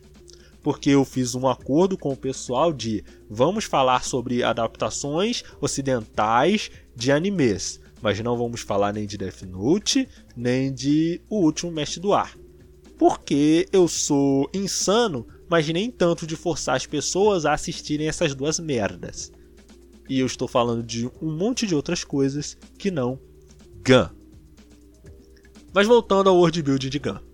Porque eu fiz um acordo com o pessoal de vamos falar sobre adaptações ocidentais de animes. Mas não vamos falar nem de Death Note, nem de O Último Mestre do Ar. Porque eu sou insano, mas nem tanto de forçar as pessoas a assistirem essas duas merdas. E eu estou falando de um monte de outras coisas que não Gun. Mas voltando ao world build de Gun.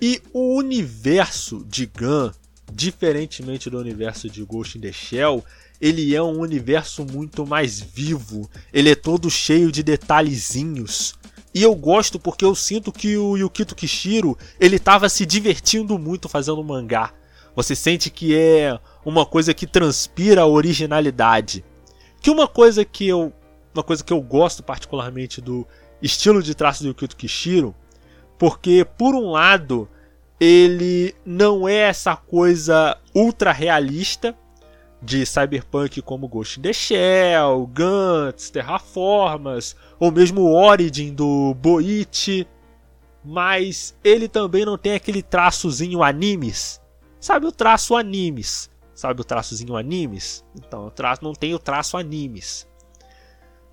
E o universo de Gun, diferentemente do universo de Ghost in the Shell, ele é um universo muito mais vivo. Ele é todo cheio de detalhezinhos. E eu gosto porque eu sinto que o Yukito Kishiro, ele estava se divertindo muito fazendo mangá. Você sente que é uma coisa que transpira a originalidade. Que uma coisa que eu, uma coisa que eu gosto particularmente do estilo de traço do Yukito Kishiro, porque por um lado ele não é essa coisa ultra realista de cyberpunk como Ghost in the Shell, Gantz, Terraformas, ou mesmo Origin do Boichi, mas ele também não tem aquele traçozinho animes. Sabe o traço animes? Sabe o traçozinho animes? Então, o traço não tem o traço animes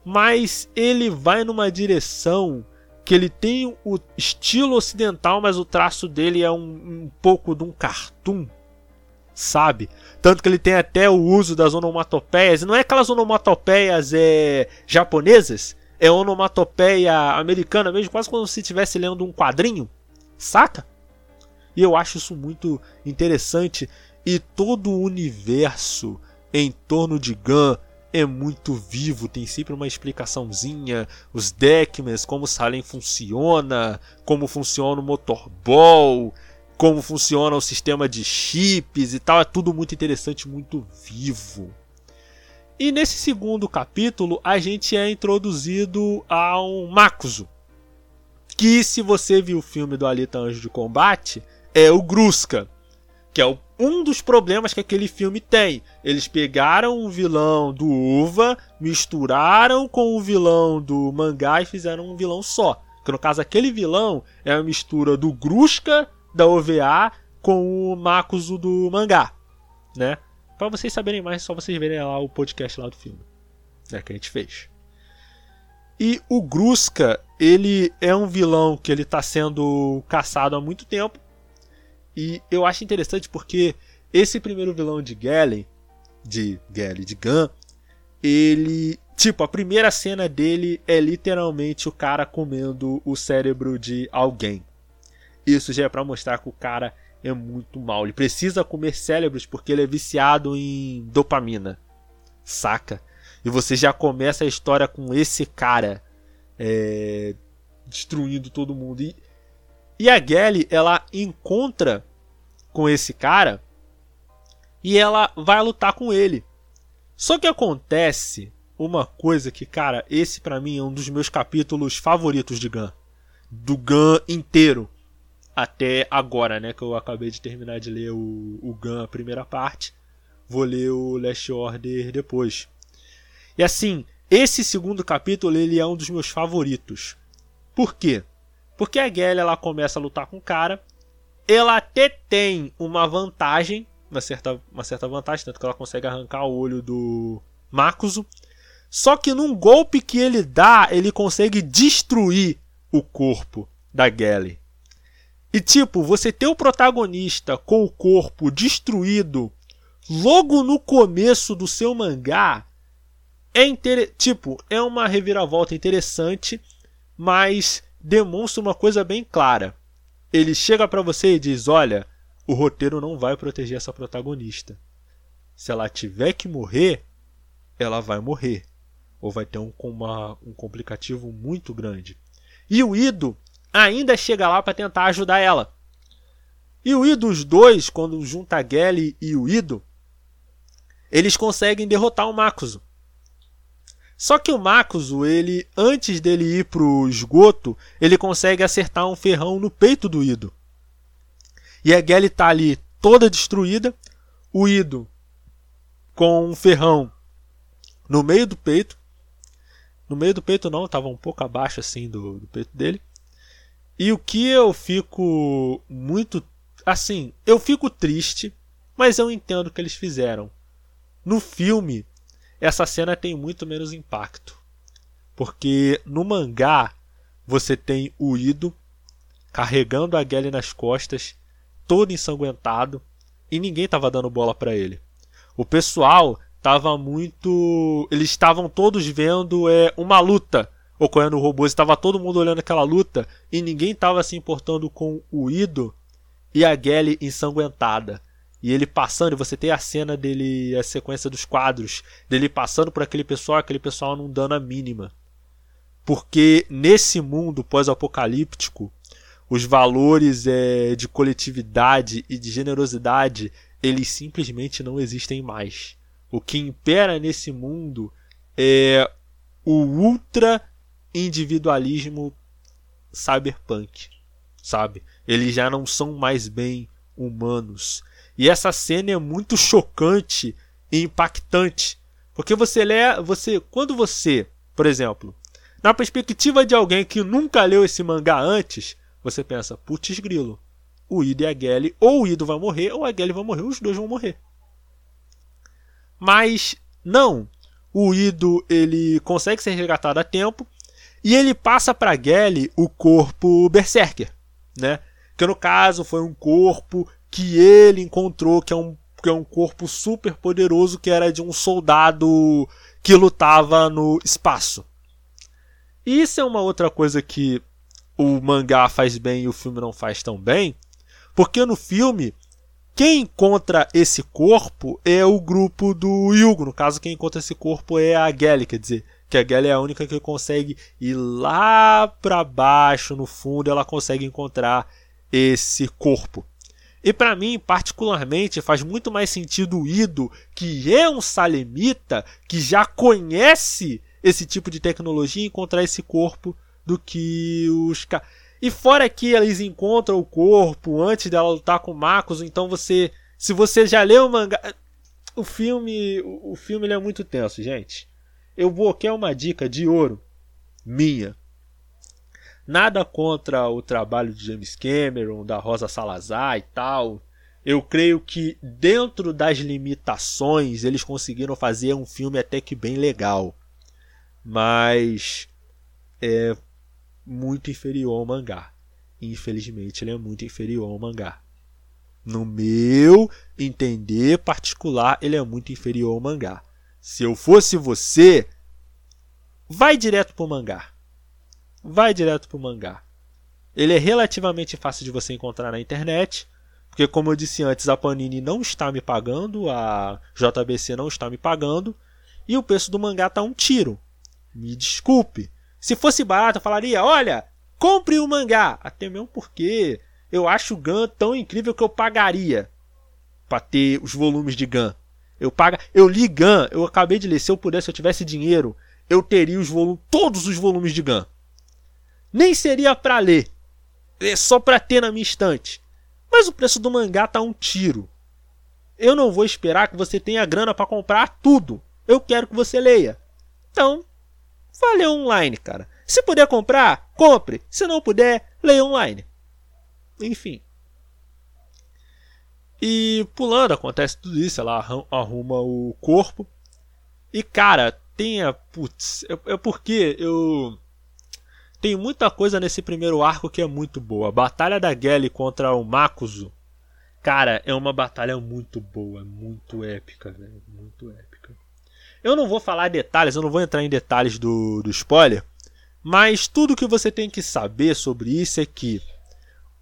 mas ele vai numa direção que ele tem o estilo ocidental, mas o traço dele é um, um pouco de um cartoon, sabe? Tanto que ele tem até o uso das onomatopeias, e não é aquelas onomatopeias é, japonesas, é onomatopeia americana mesmo, quase como se estivesse lendo um quadrinho, saca? E eu acho isso muito interessante e todo o universo em torno de Gun é muito vivo, tem sempre uma explicaçãozinha, os Deckmans, como o Salem funciona, como funciona o Motorball, como funciona o sistema de chips e tal, é tudo muito interessante, muito vivo. E nesse segundo capítulo a gente é introduzido a um Makuzo, que se você viu o filme do Alita Anjo de Combate, é o Gruska, que é o um dos problemas que aquele filme tem. Eles pegaram o vilão do Uva, misturaram com o vilão do mangá e fizeram um vilão só. Que no caso, aquele vilão é a mistura do Gruska da OVA com o Makuzo do mangá, né? Para vocês saberem mais, é só vocês verem lá o podcast lá do filme, né, que a gente fez. E o Gruska, ele é um vilão que ele tá sendo caçado há muito tempo e eu acho interessante porque esse primeiro vilão de Galen, de Galen, de Gun, ele. Tipo, a primeira cena dele é literalmente o cara comendo o cérebro de alguém. Isso já é pra mostrar que o cara é muito mal. Ele precisa comer cérebros porque ele é viciado em dopamina. Saca? E você já começa a história com esse cara é, destruindo todo mundo. E e a Gelly, ela encontra com esse cara e ela vai lutar com ele. Só que acontece uma coisa que, cara, esse para mim é um dos meus capítulos favoritos de Gun. Do Gun inteiro. Até agora, né? Que eu acabei de terminar de ler o, o Gun, a primeira parte. Vou ler o Last Order depois. E assim, esse segundo capítulo ele é um dos meus favoritos. Por quê? Porque a Gelly ela começa a lutar com o cara. Ela até tem uma vantagem, uma certa, uma certa vantagem, tanto que ela consegue arrancar o olho do Makuzo. Só que num golpe que ele dá, ele consegue destruir o corpo da Gelly. E tipo, você ter o protagonista com o corpo destruído logo no começo do seu mangá, é inter... tipo, é uma reviravolta interessante, mas demonstra uma coisa bem clara. Ele chega para você e diz: "Olha, o roteiro não vai proteger essa protagonista. Se ela tiver que morrer, ela vai morrer ou vai ter um, uma, um complicativo muito grande. E o Ido ainda chega lá para tentar ajudar ela. E o Ido, os dois, quando junta a Gelly e o Ido, eles conseguem derrotar o Makuzo. Só que o Makuzo, ele, antes dele ir pro esgoto, ele consegue acertar um ferrão no peito do Ido. E a Gelly tá ali toda destruída, o Ido com um ferrão no meio do peito, no meio do peito não, estava um pouco abaixo assim do, do peito dele. E o que eu fico muito. Assim, eu fico triste, mas eu entendo o que eles fizeram. No filme, essa cena tem muito menos impacto. Porque no mangá, você tem o Ido carregando a Gelly nas costas, todo ensanguentado, e ninguém estava dando bola para ele. O pessoal tava muito. Eles estavam todos vendo é, uma luta ocorrendo no robô. Estava todo mundo olhando aquela luta e ninguém estava se importando com o Ido e a Gelly ensanguentada. E ele passando, e você tem a cena dele, a sequência dos quadros, dele passando por aquele pessoal, aquele pessoal não dando a mínima. Porque nesse mundo pós-apocalíptico, os valores é, de coletividade e de generosidade, eles simplesmente não existem mais. O que impera nesse mundo é o ultra individualismo cyberpunk, sabe? Eles já não são mais bem humanos. E essa cena é muito chocante e impactante, porque você lê, você quando você, por exemplo, na perspectiva de alguém que nunca leu esse mangá antes, você pensa, putz grilo, o Ido e a Gelly, ou o Ido vai morrer, ou a Gelly vai morrer, os dois vão morrer. Mas não. O Ido ele consegue ser resgatado a tempo e ele passa para Gelly o corpo Berserker, né? Que no caso foi um corpo que ele encontrou que é um que é um corpo super poderoso que era de um soldado que lutava no espaço. E isso é uma outra coisa que o mangá faz bem e o filme não faz tão bem, porque no filme quem encontra esse corpo é o grupo do Yugo. No caso, quem encontra esse corpo é a Gelly, quer dizer, que a Gelly é a única que consegue ir lá para baixo, no fundo, ela consegue encontrar esse corpo. E para mim, particularmente, faz muito mais sentido o Ido, que é um salemita, que já conhece esse tipo de tecnologia, encontrar esse corpo do que os. E fora que eles encontram o corpo antes dela lutar com o Marcos, então você, se você já leu o mangá, o filme, o filme é muito tenso, gente. Eu vou quer uma dica de ouro minha. Nada contra o trabalho de James Cameron, da Rosa Salazar e tal. Eu creio que dentro das limitações eles conseguiram fazer um filme até que bem legal. Mas é, muito inferior ao mangá. Infelizmente, ele é muito inferior ao mangá. No meu entender particular, ele é muito inferior ao mangá. Se eu fosse você, vai direto pro mangá. Vai direto pro mangá. Ele é relativamente fácil de você encontrar na internet, porque como eu disse antes, a Panini não está me pagando, a JBC não está me pagando, e o preço do mangá tá um tiro. Me desculpe. Se fosse barato, eu falaria: olha, compre o mangá. Até mesmo porque eu acho o Gun tão incrível que eu pagaria para ter os volumes de Gun. Eu paga, eu li Gun, eu acabei de ler. Se eu pudesse, se eu tivesse dinheiro, eu teria os volumes, todos os volumes de Gun. Nem seria para ler, é só para ter na minha estante. Mas o preço do mangá tá um tiro. Eu não vou esperar que você tenha grana para comprar tudo. Eu quero que você leia. Então, Vá online, cara. Se puder comprar, compre. Se não puder, leia online. Enfim. E pulando, acontece tudo isso. Ela arruma o corpo. E cara, tenha. Putz, é, é porque eu. Tem muita coisa nesse primeiro arco que é muito boa. A batalha da Gelly contra o Makuzo. Cara, é uma batalha muito boa, muito épica, velho. Muito épica. Eu não vou falar detalhes, eu não vou entrar em detalhes do, do spoiler, mas tudo que você tem que saber sobre isso é que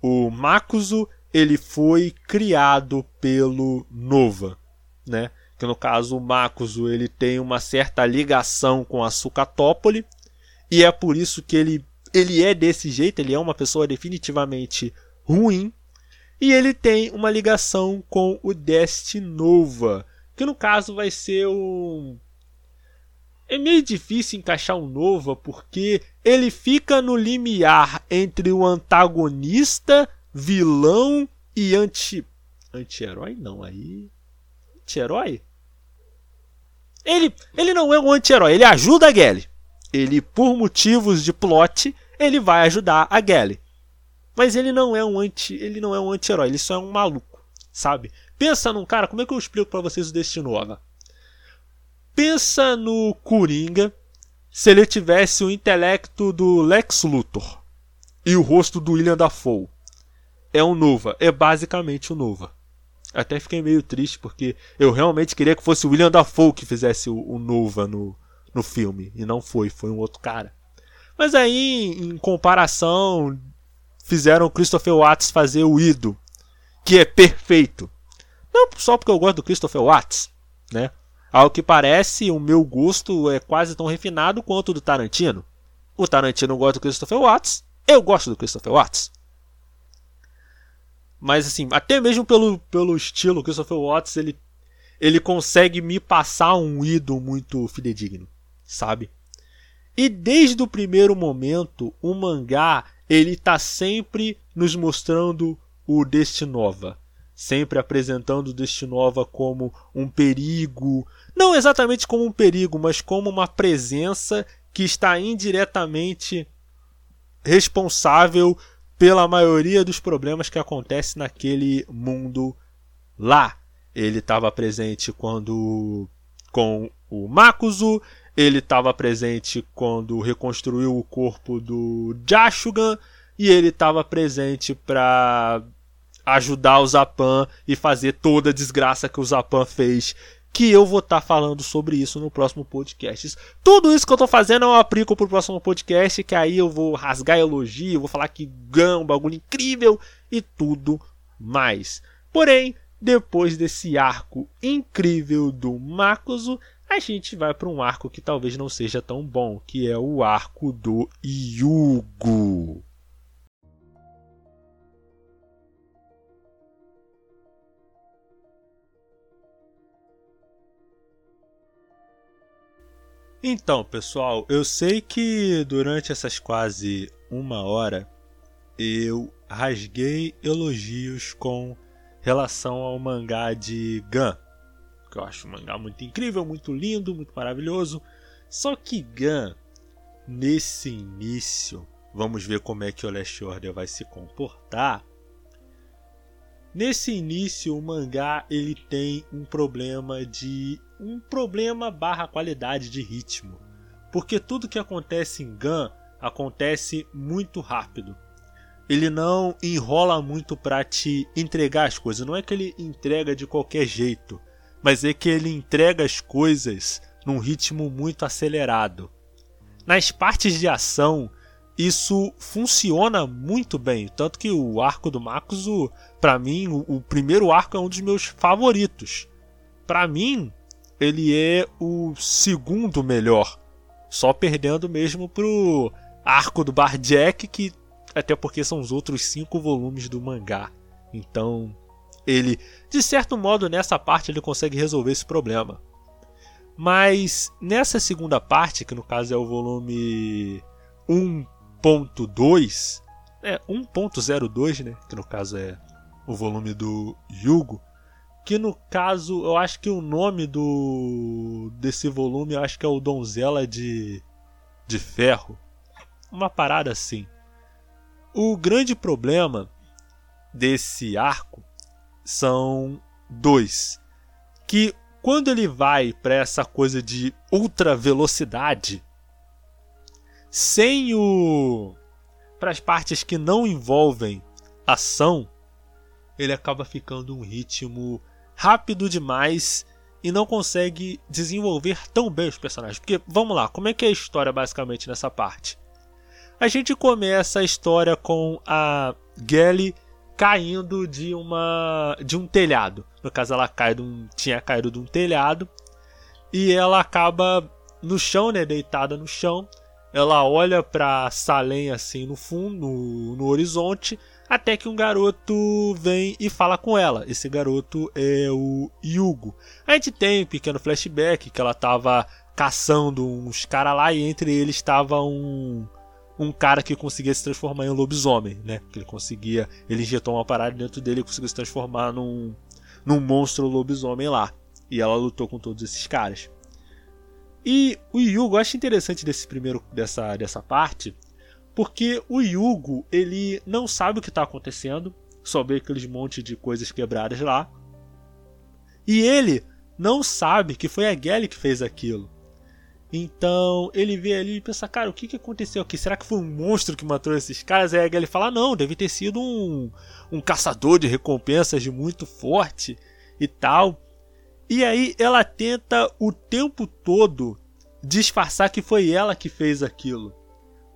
o Makuzo ele foi criado pelo Nova, né? Que no caso o Makuzo ele tem uma certa ligação com a Sucatópole e é por isso que ele ele é desse jeito, ele é uma pessoa definitivamente ruim e ele tem uma ligação com o Destinova, que no caso vai ser um é meio difícil encaixar um Nova porque ele fica no limiar entre o antagonista, vilão e anti anti-herói não, aí anti-herói? Ele ele não é um anti-herói, ele ajuda a Gally. Ele por motivos de plot, ele vai ajudar a Gally. Mas ele não é um anti, ele não é um anti-herói, ele só é um maluco, sabe? Pensa num cara, como é que eu explico para vocês o Destinova? Pensa no Coringa se ele tivesse o intelecto do Lex Luthor e o rosto do William Dafoe. É um Nova, é basicamente o um Nova. Até fiquei meio triste porque eu realmente queria que fosse o William Dafoe que fizesse o, o Nova no, no filme e não foi, foi um outro cara. Mas aí, em comparação, fizeram o Christopher Watts fazer o Ido, que é perfeito. Não só porque eu gosto do Christopher Watts, né? Ao que parece, o meu gosto é quase tão refinado quanto o do Tarantino. O Tarantino gosta do Christopher Watts, eu gosto do Christopher Watts. Mas assim, até mesmo pelo, pelo estilo, Christopher Watts, ele, ele consegue me passar um ídolo muito fidedigno, sabe? E desde o primeiro momento, o mangá, ele tá sempre nos mostrando o Destinova sempre apresentando o Destinova como um perigo, não exatamente como um perigo, mas como uma presença que está indiretamente responsável pela maioria dos problemas que acontecem naquele mundo lá. Ele estava presente quando com o Makuzu, ele estava presente quando reconstruiu o corpo do Jashugan e ele estava presente para ajudar o Zapan e fazer toda a desgraça que o Zapan fez. Que eu vou estar tá falando sobre isso no próximo podcast. Tudo isso que eu estou fazendo eu aplico pro próximo podcast, que aí eu vou rasgar elogio, vou falar que ganha um bagulho incrível e tudo mais. Porém, depois desse arco incrível do Makuzo, a gente vai para um arco que talvez não seja tão bom, que é o arco do Yugo. Então, pessoal, eu sei que durante essas quase uma hora eu rasguei elogios com relação ao mangá de Gun. Que eu acho um mangá muito incrível, muito lindo, muito maravilhoso. Só que Gun, nesse início, vamos ver como é que o Last Order vai se comportar. Nesse início, o mangá ele tem um problema de um problema barra qualidade de ritmo, porque tudo que acontece em Gun acontece muito rápido. Ele não enrola muito para te entregar as coisas. Não é que ele entrega de qualquer jeito, mas é que ele entrega as coisas num ritmo muito acelerado. Nas partes de ação, isso funciona muito bem. Tanto que o arco do Makuzu, para mim, o, o, primeiro arco é um dos meus favoritos. Para mim, ele é o segundo melhor. Só perdendo mesmo pro arco do Barjack, que até porque são os outros cinco volumes do mangá. Então, ele, de certo modo, nessa parte ele consegue resolver esse problema. Mas nessa segunda parte, que no caso é o volume 1 1.2, é 1.02, né, que no caso é o volume do Yugo, que no caso eu acho que o nome do desse volume eu acho que é o Donzela de de Ferro, uma parada assim. O grande problema desse arco são dois, que quando ele vai para essa coisa de ultra velocidade sem o. Para as partes que não envolvem ação, ele acaba ficando um ritmo rápido demais e não consegue desenvolver tão bem os personagens. Porque, vamos lá, como é que é a história basicamente nessa parte? A gente começa a história com a Gelly caindo de uma de um telhado. No caso, ela cai de um, tinha caído de um telhado e ela acaba no chão, né, deitada no chão. Ela olha para Salem assim no fundo, no, no horizonte, até que um garoto vem e fala com ela. Esse garoto é o Yugo. A gente tem um pequeno flashback que ela tava caçando uns caras lá e entre eles estava um um cara que conseguia se transformar em um lobisomem, né? Que ele conseguia, ele injetou uma parada dentro dele e conseguiu se transformar num num monstro lobisomem lá. E ela lutou com todos esses caras. E o Yugo, eu acho interessante desse primeiro dessa dessa parte, porque o Yugo, ele não sabe o que está acontecendo, só vê aqueles monte de coisas quebradas lá. E ele não sabe que foi a Gelly que fez aquilo. Então ele vê ali e pensa, cara, o que, que aconteceu aqui? Será que foi um monstro que matou esses caras? Aí Gelly fala, não, deve ter sido um, um caçador de recompensas muito forte e tal. E aí ela tenta o tempo todo disfarçar que foi ela que fez aquilo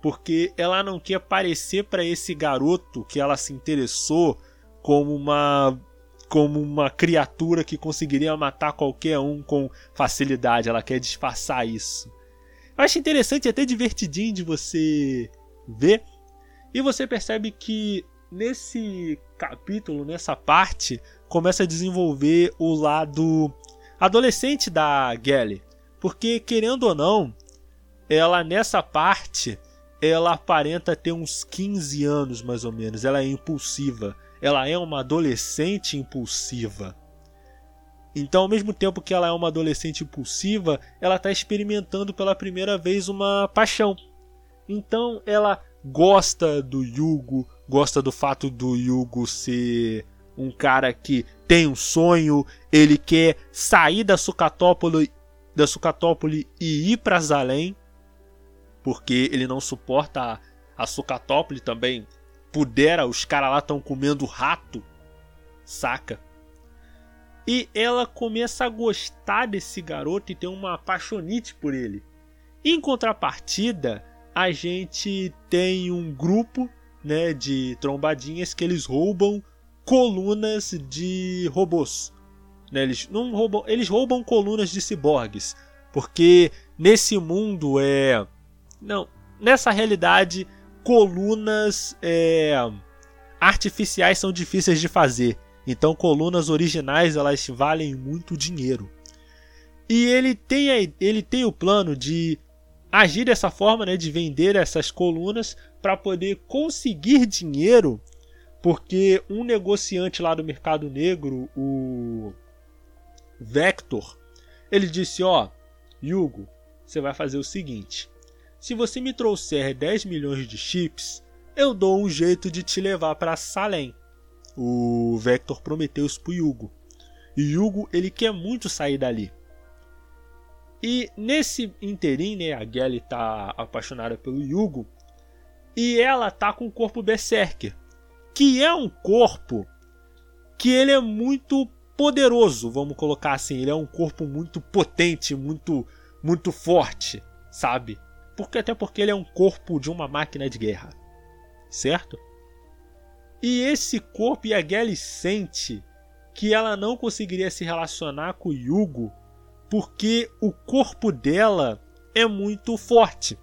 porque ela não quer parecer para esse garoto que ela se interessou como uma como uma criatura que conseguiria matar qualquer um com facilidade. Ela quer disfarçar isso. Eu acho interessante e até divertidinho de você ver. E você percebe que nesse capítulo, nessa parte, começa a desenvolver o lado adolescente da Gelly. Porque, querendo ou não, ela nessa parte ela aparenta ter uns 15 anos mais ou menos. Ela é impulsiva. Ela é uma adolescente impulsiva. Então, ao mesmo tempo que ela é uma adolescente impulsiva, ela está experimentando pela primeira vez uma paixão. Então, ela gosta do Yugo, gosta do fato do Yugo ser um cara que tem um sonho, ele quer sair da Sucatópole, da Sucatópole e ir para Zalém porque ele não suporta a, a Sucatópole também. Pudera, os caras lá estão comendo rato, saca? E ela começa a gostar desse garoto e tem uma apaixonite por ele. Em contrapartida, a gente tem um grupo né, de trombadinhas que eles roubam colunas de robôs. Né, eles, não roubam, eles roubam colunas de ciborgues. Porque nesse mundo é não, nessa realidade, colunas é, artificiais são difíceis de fazer. Então, colunas originais elas valem muito dinheiro. E ele tem, a, ele tem o plano de agir dessa forma, né, de vender essas colunas para poder conseguir dinheiro, porque um negociante lá do mercado negro, o Vector, ele disse: Ó, Hugo, você vai fazer o seguinte: se você me trouxer 10 milhões de chips, eu dou um jeito de te levar para Salem. O Vector prometeu isso pro Yugo. E Yugo, ele quer muito sair dali. E nesse interim, né, a Gelly tá apaixonada pelo Yugo. E ela tá com o corpo Berserker. Que é um corpo que ele é muito poderoso, vamos colocar assim. Ele é um corpo muito potente, muito, muito forte, sabe? Porque até porque ele é um corpo de uma máquina de guerra, certo? E esse corpo e a Gelly sente que ela não conseguiria se relacionar com o Yugo porque o corpo dela é muito forte.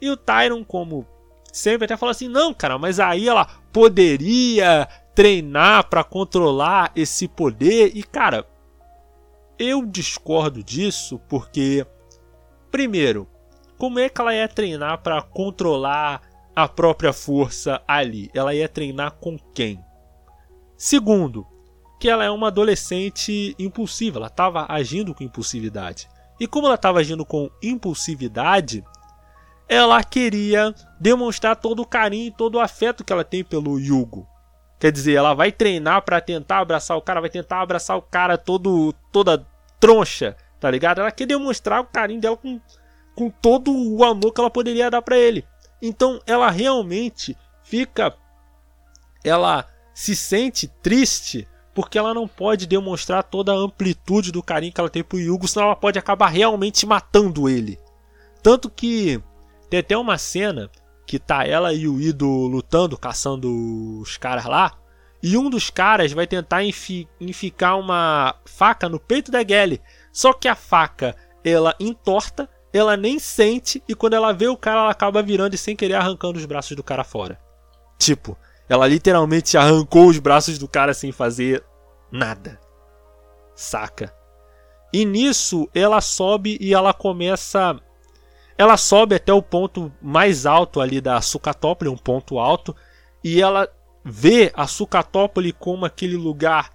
E o Tyron, como sempre, até fala assim: não, cara, mas aí ela poderia treinar para controlar esse poder. E, cara, eu discordo disso porque, primeiro, como é que ela ia treinar para controlar a própria força ali? Ela ia treinar com quem? Segundo, que ela é uma adolescente impulsiva, ela estava agindo com impulsividade. E como ela estava agindo com impulsividade, ela queria demonstrar todo o carinho e todo o afeto que ela tem pelo Yugo. Quer dizer, ela vai treinar para tentar abraçar o cara, vai tentar abraçar o cara todo toda troncha, tá ligado? Ela quer demonstrar o carinho dela com com todo o amor que ela poderia dar para ele. Então ela realmente fica ela se sente triste porque ela não pode demonstrar toda a amplitude do carinho que ela tem pro Yugo, senão ela pode acabar realmente matando ele. Tanto que tem até uma cena que tá ela e o Ido lutando, caçando os caras lá, e um dos caras vai tentar enfi enficar uma faca no peito da Gelly. Só que a faca, ela entorta, ela nem sente, e quando ela vê o cara, ela acaba virando e sem querer arrancando os braços do cara fora. Tipo, ela literalmente arrancou os braços do cara sem fazer nada. Saca? E nisso ela sobe e ela começa. Ela sobe até o ponto mais alto ali da Sucatópole, um ponto alto, e ela vê a Sucatópole como aquele lugar,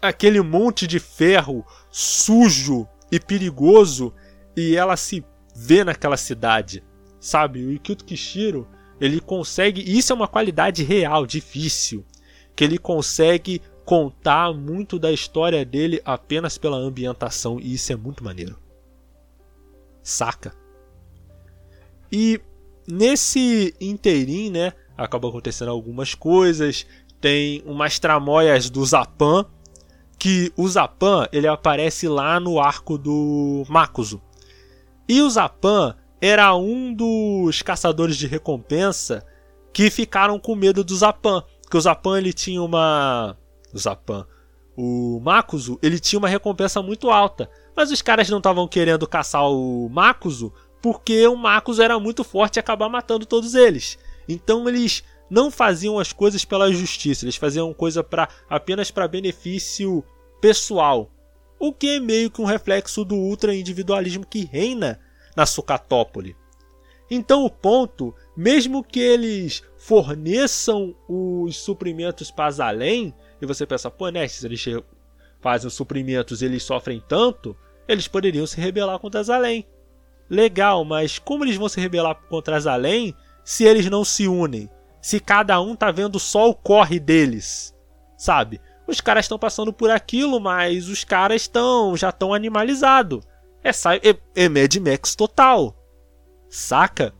aquele monte de ferro sujo e perigoso, e ela se vê naquela cidade, sabe? O Ikito Kishiro ele consegue, isso é uma qualidade real, difícil, que ele consegue contar muito da história dele apenas pela ambientação, e isso é muito maneiro. Saca? E nesse inteirinho, né, acaba acontecendo algumas coisas, tem umas tramóias do Zapan, que o Zapan, ele aparece lá no arco do Makuzo. E o Zapan, era um dos caçadores de recompensa que ficaram com medo do Zapan. Porque o Zapan ele tinha uma. O Zapan. O Makuzo ele tinha uma recompensa muito alta. Mas os caras não estavam querendo caçar o Makuzo porque o Makuzo era muito forte e acabar matando todos eles. Então eles não faziam as coisas pela justiça, eles faziam coisa para apenas para benefício pessoal. O que é meio que um reflexo do ultra individualismo que reina na Sucatópole. Então o ponto, mesmo que eles forneçam os suprimentos para Zalém, e você pensa, pô, né, se eles fazem os suprimentos eles sofrem tanto, eles poderiam se rebelar contra Zalém. Legal, mas como eles vão se rebelar contra Zalém se eles não se unem? Se cada um tá vendo só o corre deles, sabe? Os caras estão passando por aquilo, mas os caras estão já estão animalizados. É, é, é Mad Max total. Saca?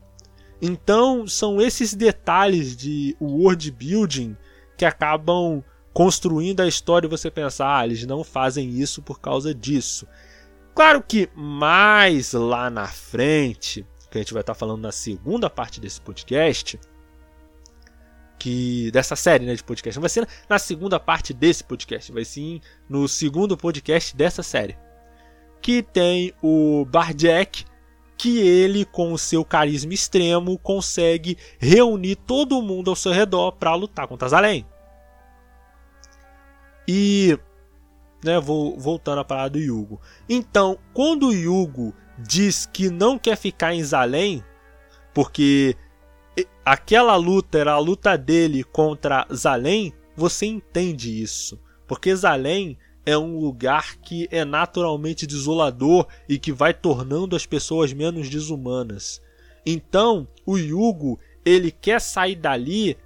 Então são esses detalhes de world building que acabam construindo a história e você pensar, ah, eles não fazem isso por causa disso. Claro que mais lá na frente, que a gente vai estar falando na segunda parte desse podcast, que dessa série né, de podcast, não vai ser na segunda parte desse podcast, vai sim no segundo podcast dessa série que tem o Barjack, que ele, com o seu carisma extremo, consegue reunir todo mundo ao seu redor para lutar contra Zalém. E, né, vou voltando à parada do Yugo. Então, quando o Yugo diz que não quer ficar em Zalém, porque aquela luta era a luta dele contra Zalém, você entende isso. Porque Zalém é um lugar que é naturalmente desolador e que vai tornando as pessoas menos desumanas. Então, o Yugo, ele quer sair dali,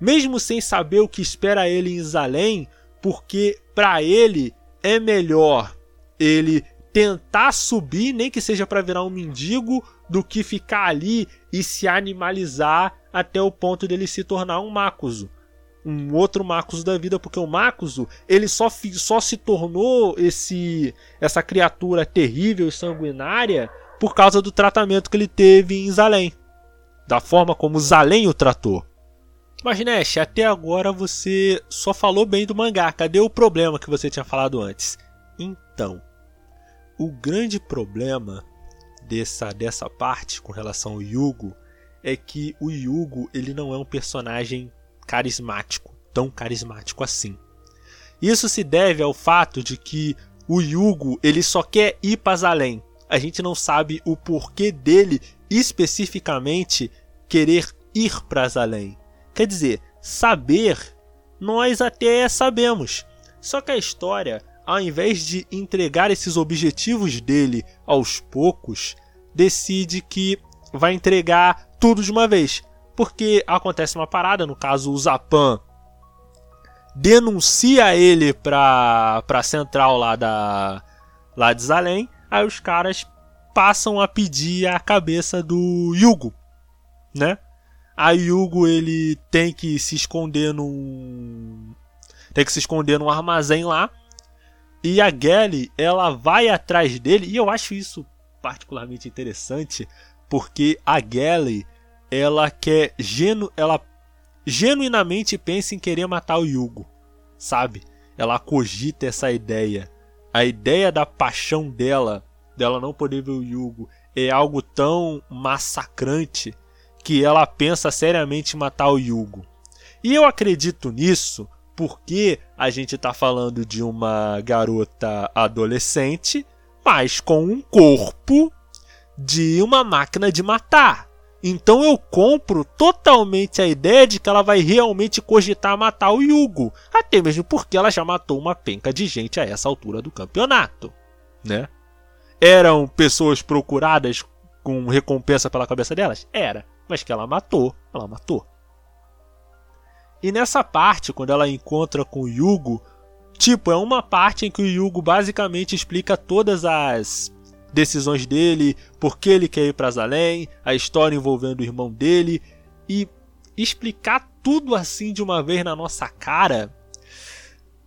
mesmo sem saber o que espera ele em Zalém, porque para ele é melhor ele tentar subir, nem que seja para virar um mendigo, do que ficar ali e se animalizar até o ponto dele se tornar um Makuso um outro Makuso da vida, porque o Makuso ele só, só se tornou esse essa criatura terrível e sanguinária por causa do tratamento que ele teve em Zalém. Da forma como Zalém o tratou. Mas Nash, até agora você só falou bem do mangá. Cadê o problema que você tinha falado antes? Então, o grande problema dessa, dessa parte com relação ao Yugo é que o Yugo ele não é um personagem carismático, tão carismático assim. Isso se deve ao fato de que o Yugo ele só quer ir para Zalém. A gente não sabe o porquê dele especificamente querer ir para Zalém. Quer dizer, saber, nós até sabemos. Só que a história, ao invés de entregar esses objetivos dele aos poucos, decide que vai entregar tudo de uma vez porque acontece uma parada, no caso o Zapan denuncia ele pra, pra central lá da lá de Zalém, aí os caras passam a pedir a cabeça do Yugo, né? A Yugo ele tem que se esconder num tem que se esconder num armazém lá. E a Gally, ela vai atrás dele, e eu acho isso particularmente interessante, porque a Gally, ela quer genu, ela genuinamente pensa em querer matar o Yugo, sabe? Ela cogita essa ideia. A ideia da paixão dela, dela não poder ver o Yugo, é algo tão massacrante que ela pensa seriamente em matar o Yugo. E eu acredito nisso porque a gente está falando de uma garota adolescente, mas com um corpo de uma máquina de matar. Então eu compro totalmente a ideia de que ela vai realmente cogitar matar o Yugo, até mesmo porque ela já matou uma penca de gente a essa altura do campeonato, né? Eram pessoas procuradas com recompensa pela cabeça delas? Era, mas que ela matou, ela matou. E nessa parte, quando ela encontra com o Yugo, tipo, é uma parte em que o Yugo basicamente explica todas as decisões dele, por que ele quer ir para Zalém, a história envolvendo o irmão dele e explicar tudo assim de uma vez na nossa cara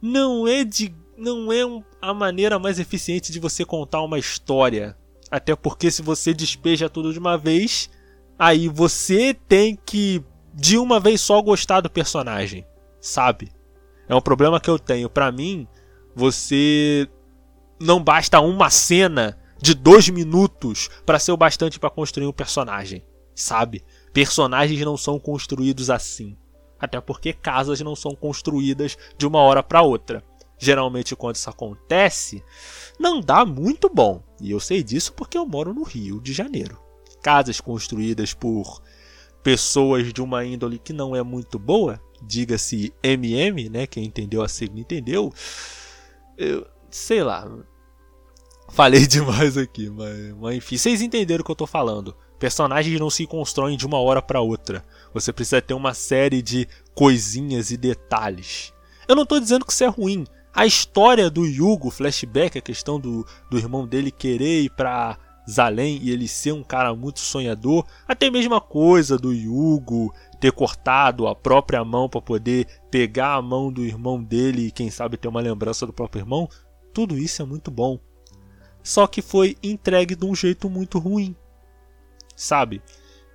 não é de não é a maneira mais eficiente de você contar uma história. Até porque se você despeja tudo de uma vez, aí você tem que de uma vez só gostar do personagem, sabe? É um problema que eu tenho. Para mim, você não basta uma cena de dois minutos para ser o bastante para construir um personagem, sabe? Personagens não são construídos assim. Até porque casas não são construídas de uma hora para outra. Geralmente, quando isso acontece, não dá muito bom. E eu sei disso porque eu moro no Rio de Janeiro. Casas construídas por pessoas de uma índole que não é muito boa, diga-se MM, né? Quem entendeu a sigla entendeu. Eu sei lá. Falei demais aqui, mas, mas enfim, vocês entenderam o que eu tô falando. Personagens não se constroem de uma hora para outra. Você precisa ter uma série de coisinhas e detalhes. Eu não tô dizendo que isso é ruim. A história do Yugo, flashback, a questão do, do irmão dele querer ir pra Zalém e ele ser um cara muito sonhador, até mesmo a coisa do Yugo ter cortado a própria mão para poder pegar a mão do irmão dele e quem sabe ter uma lembrança do próprio irmão, tudo isso é muito bom. Só que foi entregue de um jeito muito ruim, sabe?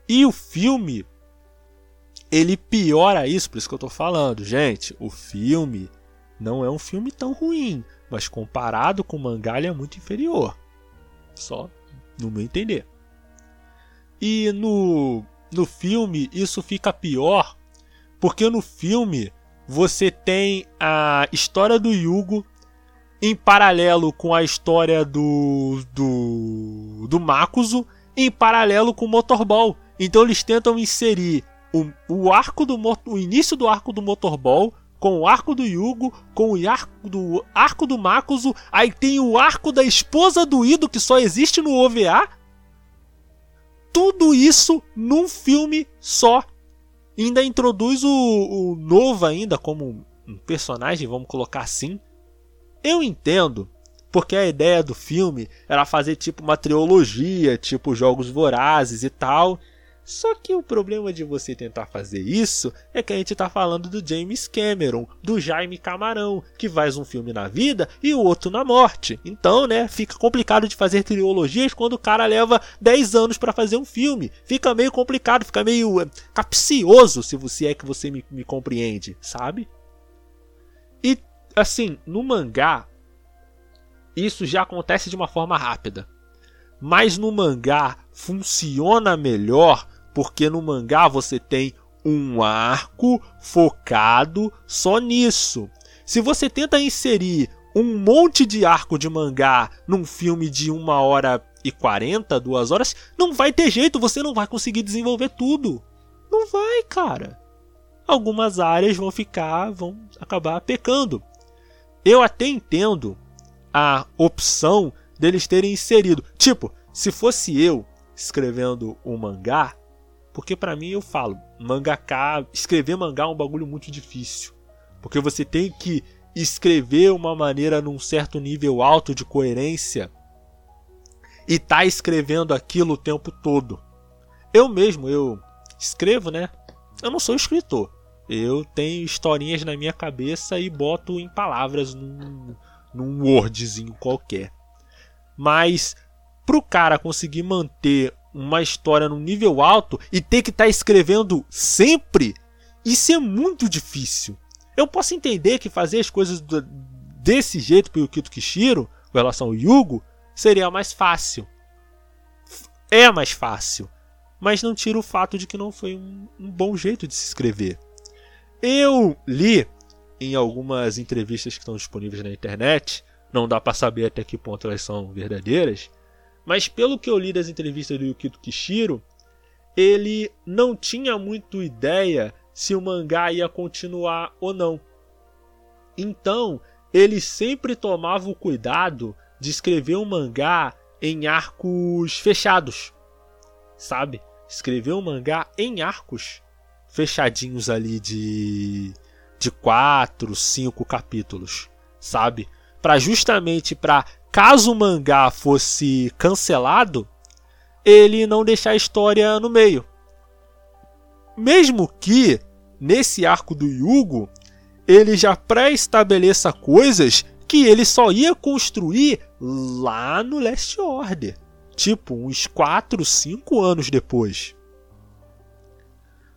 E o filme ele piora isso, por isso que eu tô falando, gente. O filme não é um filme tão ruim, mas comparado com o mangá ele é muito inferior. Só no meu entender. E no, no filme isso fica pior, porque no filme você tem a história do Yugo em paralelo com a história do do, do Makuzo, em paralelo com o Motorball. Então eles tentam inserir o, o arco do o início do arco do Motorball com o arco do Yugo, com o arco do arco do Makuzo, aí tem o arco da esposa do Ido que só existe no OVA tudo isso num filme só. ainda introduz o, o Nova ainda como um personagem, vamos colocar assim. Eu entendo, porque a ideia do filme era fazer tipo uma trilogia, tipo Jogos Vorazes e tal. Só que o problema de você tentar fazer isso é que a gente está falando do James Cameron, do Jaime Camarão, que faz um filme na vida e o outro na morte. Então, né, fica complicado de fazer trilogias quando o cara leva 10 anos para fazer um filme. Fica meio complicado, fica meio é, capcioso, se você é que você me, me compreende, sabe? E assim, no mangá, isso já acontece de uma forma rápida. Mas no mangá funciona melhor porque no mangá você tem um arco focado só nisso. Se você tenta inserir um monte de arco de mangá num filme de uma hora e 40, duas horas, não vai ter jeito, você não vai conseguir desenvolver tudo. Não vai, cara. Algumas áreas vão ficar, vão acabar pecando. Eu até entendo a opção deles terem inserido. Tipo, se fosse eu escrevendo um mangá, porque para mim eu falo, mangaka, escrever mangá é um bagulho muito difícil. Porque você tem que escrever uma maneira num certo nível alto de coerência e tá escrevendo aquilo o tempo todo. Eu mesmo, eu escrevo, né? Eu não sou escritor. Eu tenho historinhas na minha cabeça e boto em palavras num, num Wordzinho qualquer. Mas pro cara conseguir manter uma história num nível alto e ter que estar tá escrevendo sempre, isso é muito difícil. Eu posso entender que fazer as coisas desse jeito pro Yukito Kishiro, com relação ao Yugo, seria mais fácil. É mais fácil. Mas não tira o fato de que não foi um, um bom jeito de se escrever. Eu li em algumas entrevistas que estão disponíveis na internet, não dá para saber até que ponto elas são verdadeiras, mas pelo que eu li das entrevistas do Yukito Kishiro, ele não tinha muito ideia se o mangá ia continuar ou não. Então, ele sempre tomava o cuidado de escrever um mangá em arcos fechados. Sabe? Escrever um mangá em arcos fechadinhos ali de de quatro, cinco capítulos, sabe? Para justamente para caso o mangá fosse cancelado, ele não deixar a história no meio. Mesmo que nesse arco do Yugo ele já pré-estabeleça coisas que ele só ia construir lá no Last Order, tipo uns 4, 5 anos depois.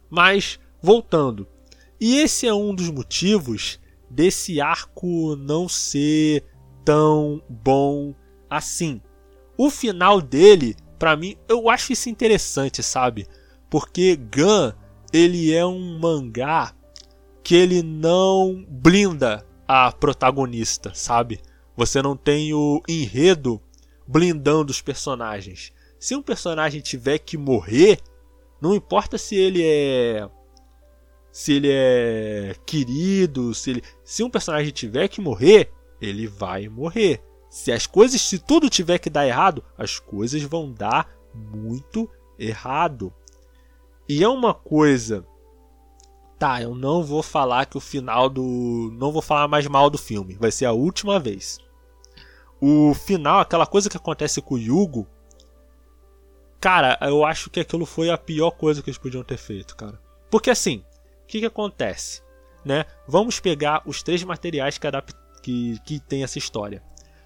Mas, voltando. E esse é um dos motivos desse arco não ser tão bom assim. O final dele, para mim, eu acho isso interessante, sabe? Porque Gun, ele é um mangá que ele não blinda a protagonista, sabe? Você não tem o enredo blindando os personagens. Se um personagem tiver que morrer, não importa se ele é se ele é querido, se ele, se um personagem tiver que morrer, ele vai morrer. Se as coisas, se tudo tiver que dar errado, as coisas vão dar muito errado. E é uma coisa Tá, eu não vou falar que o final do. Não vou falar mais mal do filme. Vai ser a última vez. O final, aquela coisa que acontece com o Yugo, Cara, eu acho que aquilo foi a pior coisa que eles podiam ter feito, cara. Porque assim, o que, que acontece? Né? Vamos pegar os três materiais que, que, que tem essa história.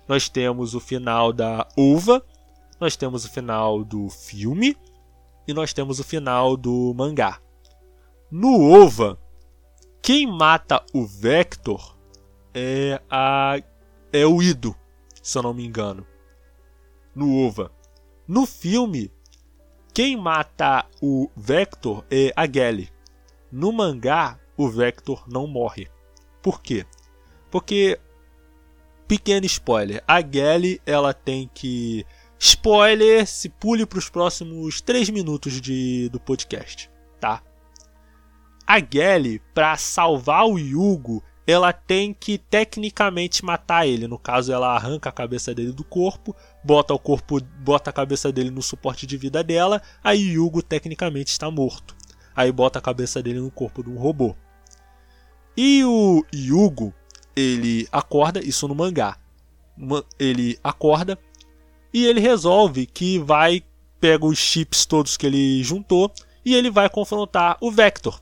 Nós temos o final da uva, nós temos o final do filme e nós temos o final do mangá. No OVA, quem mata o Vector é a é o Ido, se eu não me engano. No OVA. No filme, quem mata o Vector é a Gally. No mangá, o Vector não morre. Por quê? Porque pequeno spoiler, a Gally ela tem que spoiler, se pule para os próximos 3 minutos de, do podcast, tá? A Gally, para salvar o Yugo, ela tem que tecnicamente matar ele. No caso, ela arranca a cabeça dele do corpo, bota o corpo, bota a cabeça dele no suporte de vida dela, aí Hugo tecnicamente está morto. Aí bota a cabeça dele no corpo de um robô. E o Yugo, ele acorda, isso no mangá. Ele acorda e ele resolve que vai pega os chips todos que ele juntou e ele vai confrontar o Vector.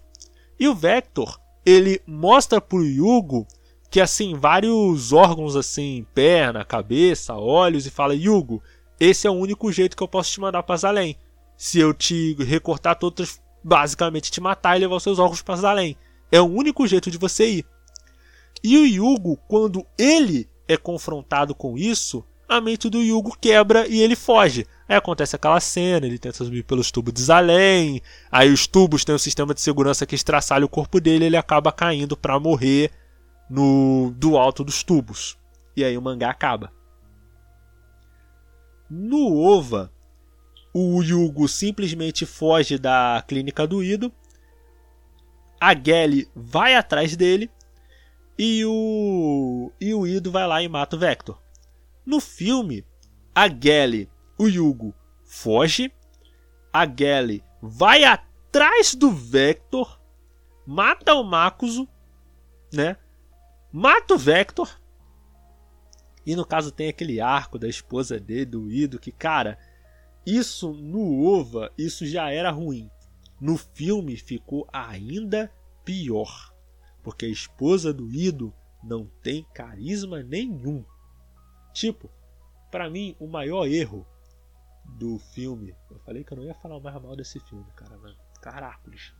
E o Vector ele mostra pro Yugo que assim, vários órgãos assim, perna, cabeça, olhos e fala: "Yugo, esse é o único jeito que eu posso te mandar para Zalém. Se eu te recortar todos, basicamente te matar e levar os seus órgãos para Zalém. É o único jeito de você ir." E o Yugo, quando ele é confrontado com isso, a mente do Yugo quebra e ele foge. Aí acontece aquela cena, ele tenta subir pelos tubos de Zalém, aí os tubos têm um sistema de segurança que estraçalha o corpo dele, ele acaba caindo para morrer no do alto dos tubos. E aí o mangá acaba. No OVA, o Yugo simplesmente foge da clínica do Ido. A Gelly vai atrás dele e o e o Ido vai lá e mata o Vector. No filme, a Gelly o Yugo foge, a Gelly vai atrás do Vector, mata o Makuzo, né? Mata o Vector. E no caso tem aquele arco da esposa dele, do Ido, que, cara, isso no OVA, isso já era ruim. No filme ficou ainda pior. Porque a esposa do Ido não tem carisma nenhum. Tipo, para mim, o maior erro do filme. Eu falei que eu não ia falar mais mal desse filme, cara, mas caracoles.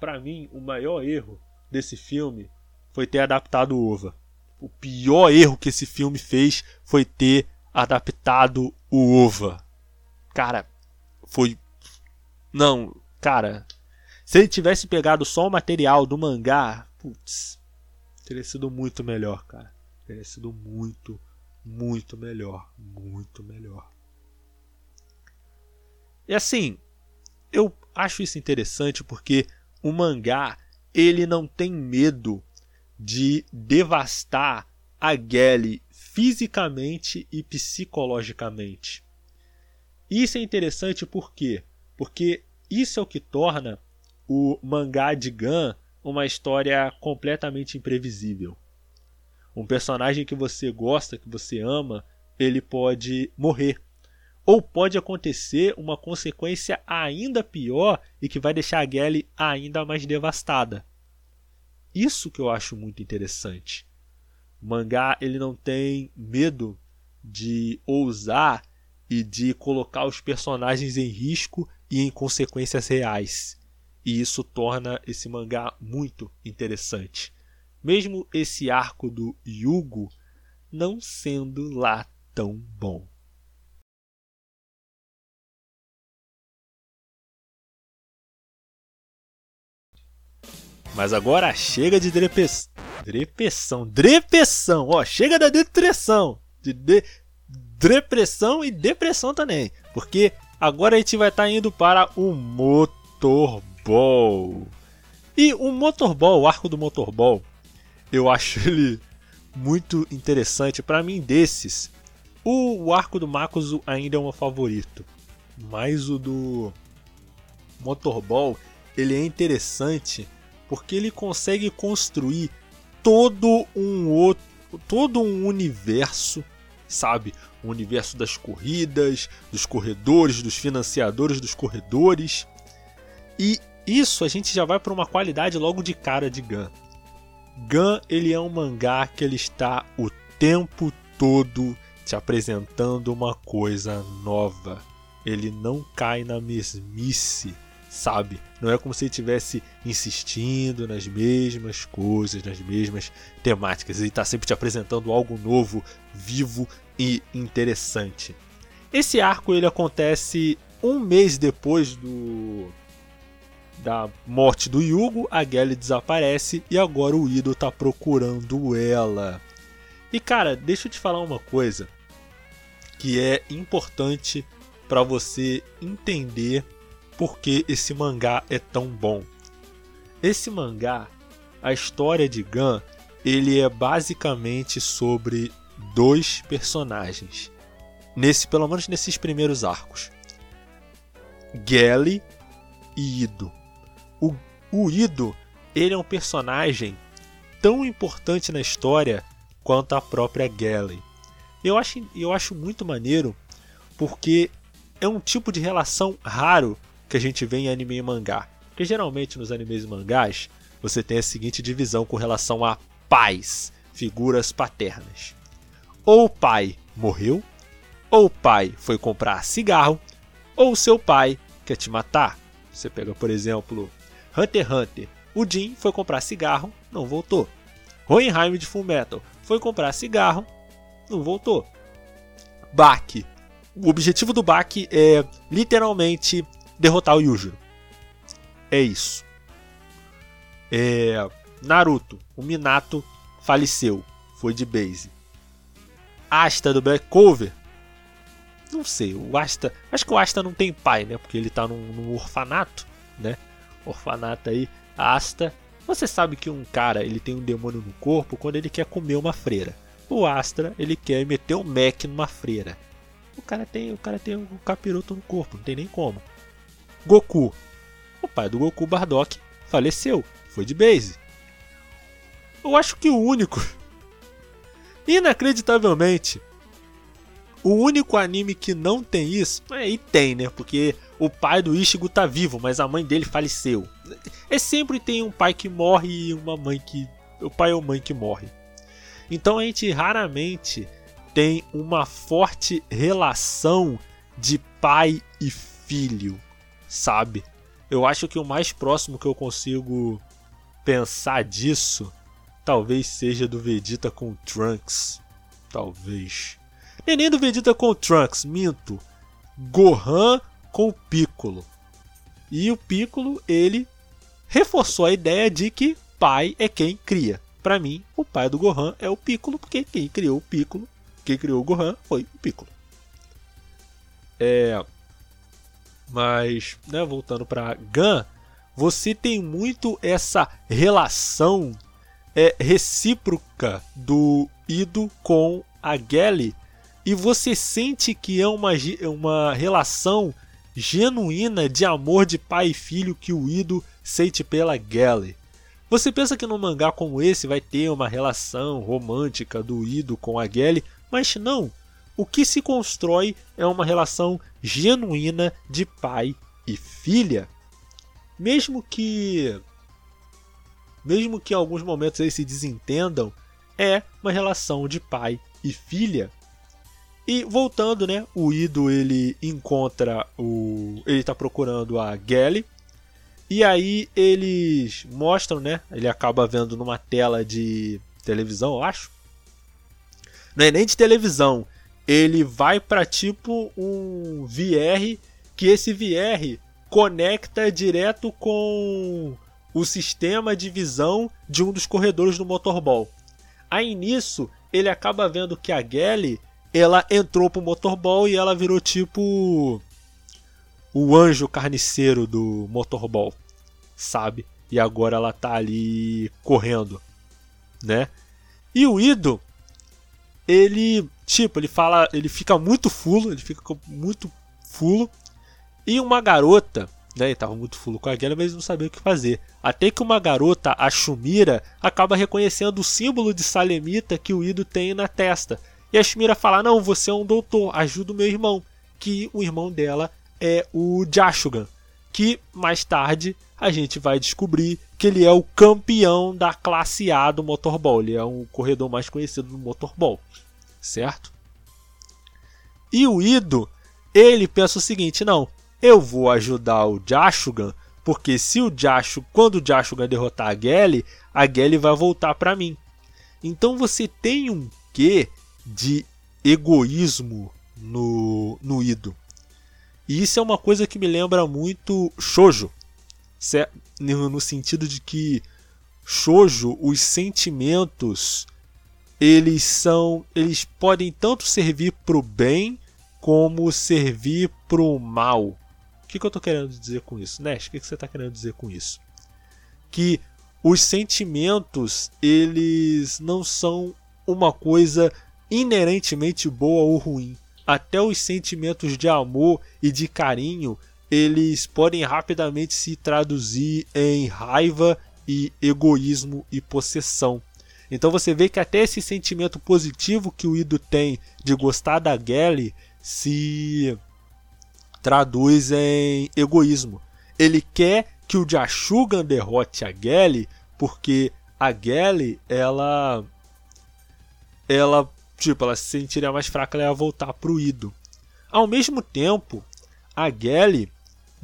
Para mim, o maior erro desse filme foi ter adaptado o Ova. O pior erro que esse filme fez foi ter adaptado o Ova. Cara, foi. Não, cara. Se ele tivesse pegado só o material do mangá, putz, teria sido muito melhor, cara. Teria sido muito, muito melhor. Muito melhor. E assim, eu acho isso interessante porque o mangá ele não tem medo de devastar a Gelly fisicamente e psicologicamente. Isso é interessante por quê? Porque isso é o que torna o mangá de Gun uma história completamente imprevisível. Um personagem que você gosta, que você ama, ele pode morrer ou pode acontecer uma consequência ainda pior e que vai deixar a Gelly ainda mais devastada. Isso que eu acho muito interessante. O mangá ele não tem medo de ousar e de colocar os personagens em risco e em consequências reais. E isso torna esse mangá muito interessante. Mesmo esse arco do Yugo não sendo lá tão bom. Mas agora chega de drepeção. Drepeção. Drepeção. Ó, chega da depressão. De, de depressão e depressão também. Porque agora a gente vai estar tá indo para o Motorball. E o Motorball, o arco do Motorball, eu acho ele muito interessante. Para mim, desses, o, arco do Makuzu ainda é o meu favorito. Mas o do Motorball, ele é interessante porque ele consegue construir todo um outro, todo um universo, sabe? O universo das corridas, dos corredores, dos financiadores dos corredores. E isso a gente já vai para uma qualidade logo de cara de Gun. Gun, ele é um mangá que ele está o tempo todo te apresentando uma coisa nova. Ele não cai na mesmice sabe? Não é como se ele estivesse insistindo nas mesmas coisas, nas mesmas temáticas. Ele está sempre te apresentando algo novo, vivo e interessante. Esse arco ele acontece um mês depois do da morte do Yugo, a Gelly desaparece e agora o Ido está procurando ela. E cara, deixa eu te falar uma coisa que é importante para você entender por que esse mangá é tão bom. Esse mangá, a história de Gun, ele é basicamente sobre dois personagens. Nesse, pelo menos nesses primeiros arcos. Gelly e Ido. O, Ido, ele é um personagem tão importante na história quanto a própria Gelly. Eu acho, eu acho muito maneiro porque é um tipo de relação raro que a gente vê em anime e mangá. Porque geralmente nos animes e mangás você tem a seguinte divisão com relação a pais, figuras paternas. Ou o pai morreu, ou o pai foi comprar cigarro, ou seu pai quer te matar. Você pega, por exemplo, Hunter x Hunter. O Jin foi comprar cigarro, não voltou. Hohenheim de Full Metal foi comprar cigarro, não voltou. Baki. O objetivo do Baki é literalmente derrotar o Yujiro. É isso. É, Naruto, o Minato faleceu, foi de base. Asta do Black Cover, não sei, o Asta, acho que o Asta não tem pai, né? Porque ele tá num, num orfanato, né? Orfanato aí, Asta. Você sabe que um cara ele tem um demônio no corpo quando ele quer comer uma freira. O Astra ele quer meter um Mac numa freira. O cara tem, o cara tem um capiroto no corpo, não tem nem como. Goku. O pai do Goku, Bardock, faleceu. Foi de base. Eu acho que o único. Inacreditavelmente. O único anime que não tem isso. É, e tem, né? Porque o pai do Ishigo tá vivo, mas a mãe dele faleceu. é sempre tem um pai que morre e uma mãe que. O pai ou mãe que morre. Então a gente raramente tem uma forte relação de pai e filho, sabe? Eu acho que o mais próximo que eu consigo pensar disso talvez seja do Vegeta com o Trunks. Talvez. Nem, nem do Vegeta com o Trunks, minto. Gohan com o Piccolo. E o Piccolo, ele reforçou a ideia de que pai é quem cria. Para mim, o pai do Gohan é o Piccolo, porque quem criou o Piccolo, quem criou o Gohan foi o Piccolo. É, mas, né, voltando para Gun, você tem muito essa relação é, recíproca do Ido com a Gelly e você sente que é uma, uma relação genuína de amor de pai e filho que o Ido sente pela Gelly. Você pensa que num mangá como esse vai ter uma relação romântica do Ido com a Gelly, mas não. O que se constrói é uma relação genuína de pai e filha. Mesmo que mesmo que em alguns momentos eles se desentendam, é uma relação de pai e filha. E voltando, né, o Ido ele encontra o ele está procurando a Gelly. E aí eles mostram, né, ele acaba vendo numa tela de televisão, eu acho. Não é nem de televisão, ele vai para tipo um VR que esse VR conecta direto com o sistema de visão de um dos corredores do motorball. Aí nisso ele acaba vendo que a Gelly ela entrou pro motorball e ela virou tipo o anjo carniceiro do motorball, sabe? E agora ela tá ali correndo, né? E o Ido ele, tipo, ele fala, ele fica muito fulo, ele fica muito fulo. E uma garota, né, ele tava muito fulo com a guerra, mas não sabia o que fazer. Até que uma garota, a Shumira, acaba reconhecendo o símbolo de Salemita que o Ido tem na testa. E a Shumira fala: "Não, você é um doutor, ajuda o meu irmão", que o irmão dela é o Jashugan, que mais tarde a gente vai descobrir que ele é o campeão da classe A do motorball. Ele é o corredor mais conhecido do motorball, certo? E o Ido, ele pensa o seguinte: não, eu vou ajudar o Jashugan, porque se o Jashu, quando o Jashugan derrotar a Gelly, a Gelly vai voltar para mim. Então você tem um quê de egoísmo no, no Ido. E isso é uma coisa que me lembra muito Shoujo no sentido de que shoujo, os sentimentos, eles são, eles podem tanto servir para o bem como servir para o mal. O que, que eu estou querendo dizer com isso, Nash? O que, que você está querendo dizer com isso? Que os sentimentos, eles não são uma coisa inerentemente boa ou ruim. Até os sentimentos de amor e de carinho, eles podem rapidamente se traduzir em raiva e egoísmo e possessão. Então você vê que até esse sentimento positivo que o Ido tem de gostar da Gelly se traduz em egoísmo. Ele quer que o Jashugan derrote a Gelly porque a Gelly ela ela tipo ela se sentiria mais fraca ela ia voltar pro Ido. Ao mesmo tempo, a Gelly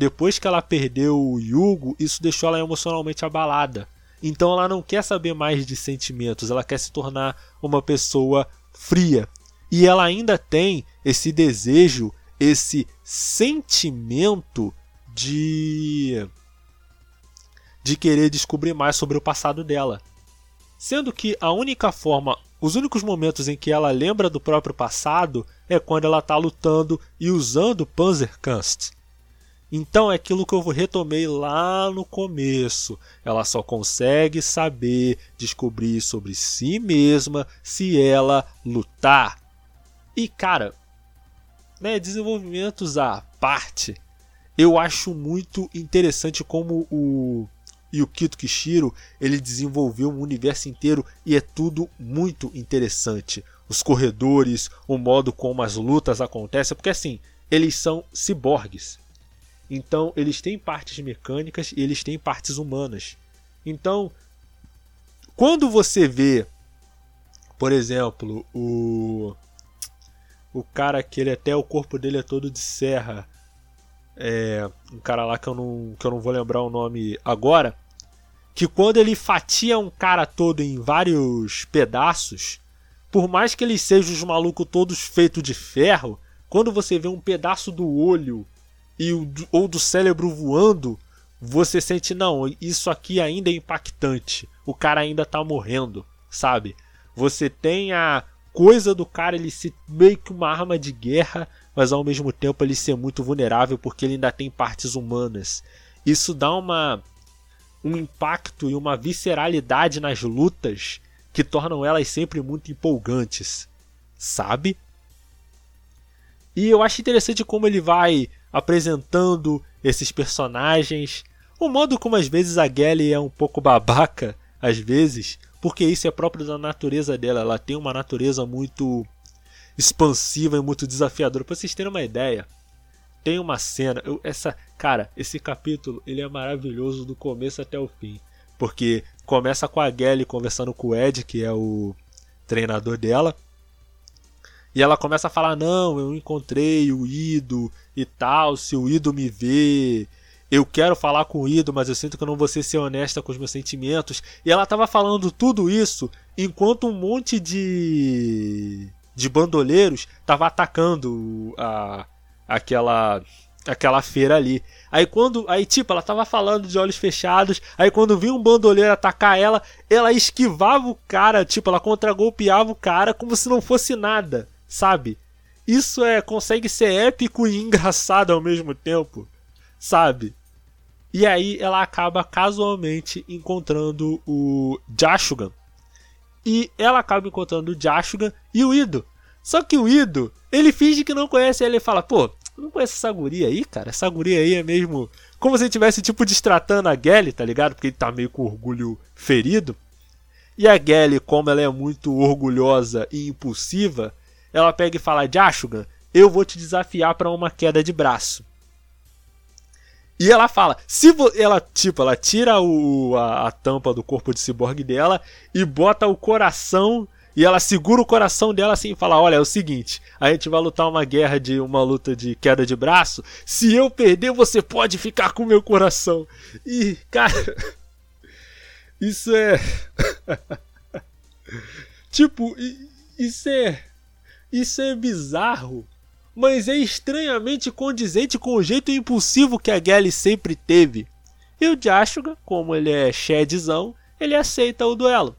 depois que ela perdeu o Yugo, isso deixou ela emocionalmente abalada. Então ela não quer saber mais de sentimentos, ela quer se tornar uma pessoa fria. E ela ainda tem esse desejo, esse sentimento de de querer descobrir mais sobre o passado dela. Sendo que a única forma, os únicos momentos em que ela lembra do próprio passado é quando ela está lutando e usando Panzerkunst. Então é aquilo que eu retomei lá no começo. Ela só consegue saber descobrir sobre si mesma se ela lutar. E cara, né, desenvolvimentos à parte, eu acho muito interessante como o Yukito Kishiro ele desenvolveu um universo inteiro e é tudo muito interessante. Os corredores, o modo como as lutas acontecem, porque assim, eles são ciborgues Então, eles têm partes mecânicas e eles têm partes humanas. Então, quando você vê, por exemplo, o o cara que ele até o corpo dele é todo de serra, é, um cara lá que eu não que eu não vou lembrar o nome agora, que quando ele fatia um cara todo em vários pedaços, por mais que eles sejam os malucos todos feitos de ferro, quando você vê um pedaço do olho e ou do cérebro voando, você sente, não, isso aqui ainda é impactante. O cara ainda tá morrendo, sabe? Você tem a coisa do cara ele ser meio que uma arma de guerra, mas ao mesmo tempo ele ser muito vulnerável porque ele ainda tem partes humanas. Isso dá uma um impacto e uma visceralidade nas lutas que tornam elas sempre muito empolgantes, sabe? E eu acho interessante como ele vai apresentando esses personagens, o modo como às vezes a Gelly é um pouco babaca, às vezes, porque isso é próprio da natureza dela. Ela tem uma natureza muito expansiva e muito desafiadora. Para vocês terem uma ideia, tem uma cena, eu, essa, cara, esse capítulo ele é maravilhoso do começo até o fim, porque começa com a Gelly conversando com o Ed, que é o treinador dela. E ela começa a falar: Não, eu encontrei o Ido e tal. Se o Ido me vê, eu quero falar com o Ido, mas eu sinto que eu não vou ser honesta com os meus sentimentos. E ela estava falando tudo isso enquanto um monte de de bandoleiros estava atacando a aquela aquela feira ali. Aí quando, aí tipo, ela tava falando de olhos fechados, aí quando vinha um bandoleiro atacar ela, ela esquivava o cara, tipo, ela contragolpeava o cara como se não fosse nada sabe? Isso é consegue ser épico e engraçado ao mesmo tempo, sabe? E aí ela acaba casualmente encontrando o Jashugan. E ela acaba encontrando o Jashugan e o Ido. Só que o Ido, ele finge que não conhece ele e fala: "Pô, não conhece essa guria aí, cara? Essa guria aí é mesmo como se ele tivesse tipo destratando a Gelly, tá ligado? Porque ele tá meio com orgulho ferido. E a Gelly, como ela é muito orgulhosa e impulsiva, ela pega e fala: Jashugan, eu vou te desafiar para uma queda de braço. E ela fala, se ela tipo, ela tira o, a, a, tampa do corpo de ciborgue dela e bota o coração e ela segura o coração dela assim e fala: "Olha, é o seguinte, a gente vai lutar uma guerra de uma luta de queda de braço. Se eu perder, você pode ficar com meu coração". E, cara, isso é tipo, isso é isso é bizarro, mas é estranhamente condizente com o jeito impulsivo que a Gelly sempre teve. E o Jashuga, como ele é Shadzão, ele aceita o duelo.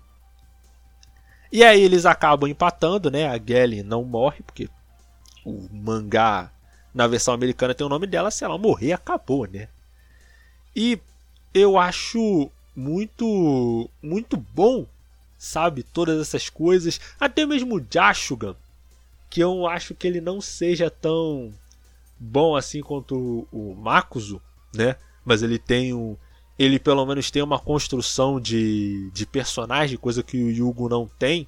E aí eles acabam empatando, né? A Gelly não morre, porque o mangá na versão americana tem o nome dela, se ela morrer, acabou, né? E eu acho muito muito bom, sabe, todas essas coisas, até mesmo o Jashugan, que eu acho que ele não seja tão bom assim quanto o Makuzo, né? Mas ele tem um. Ele pelo menos tem uma construção de, de personagem, coisa que o Yugo não tem,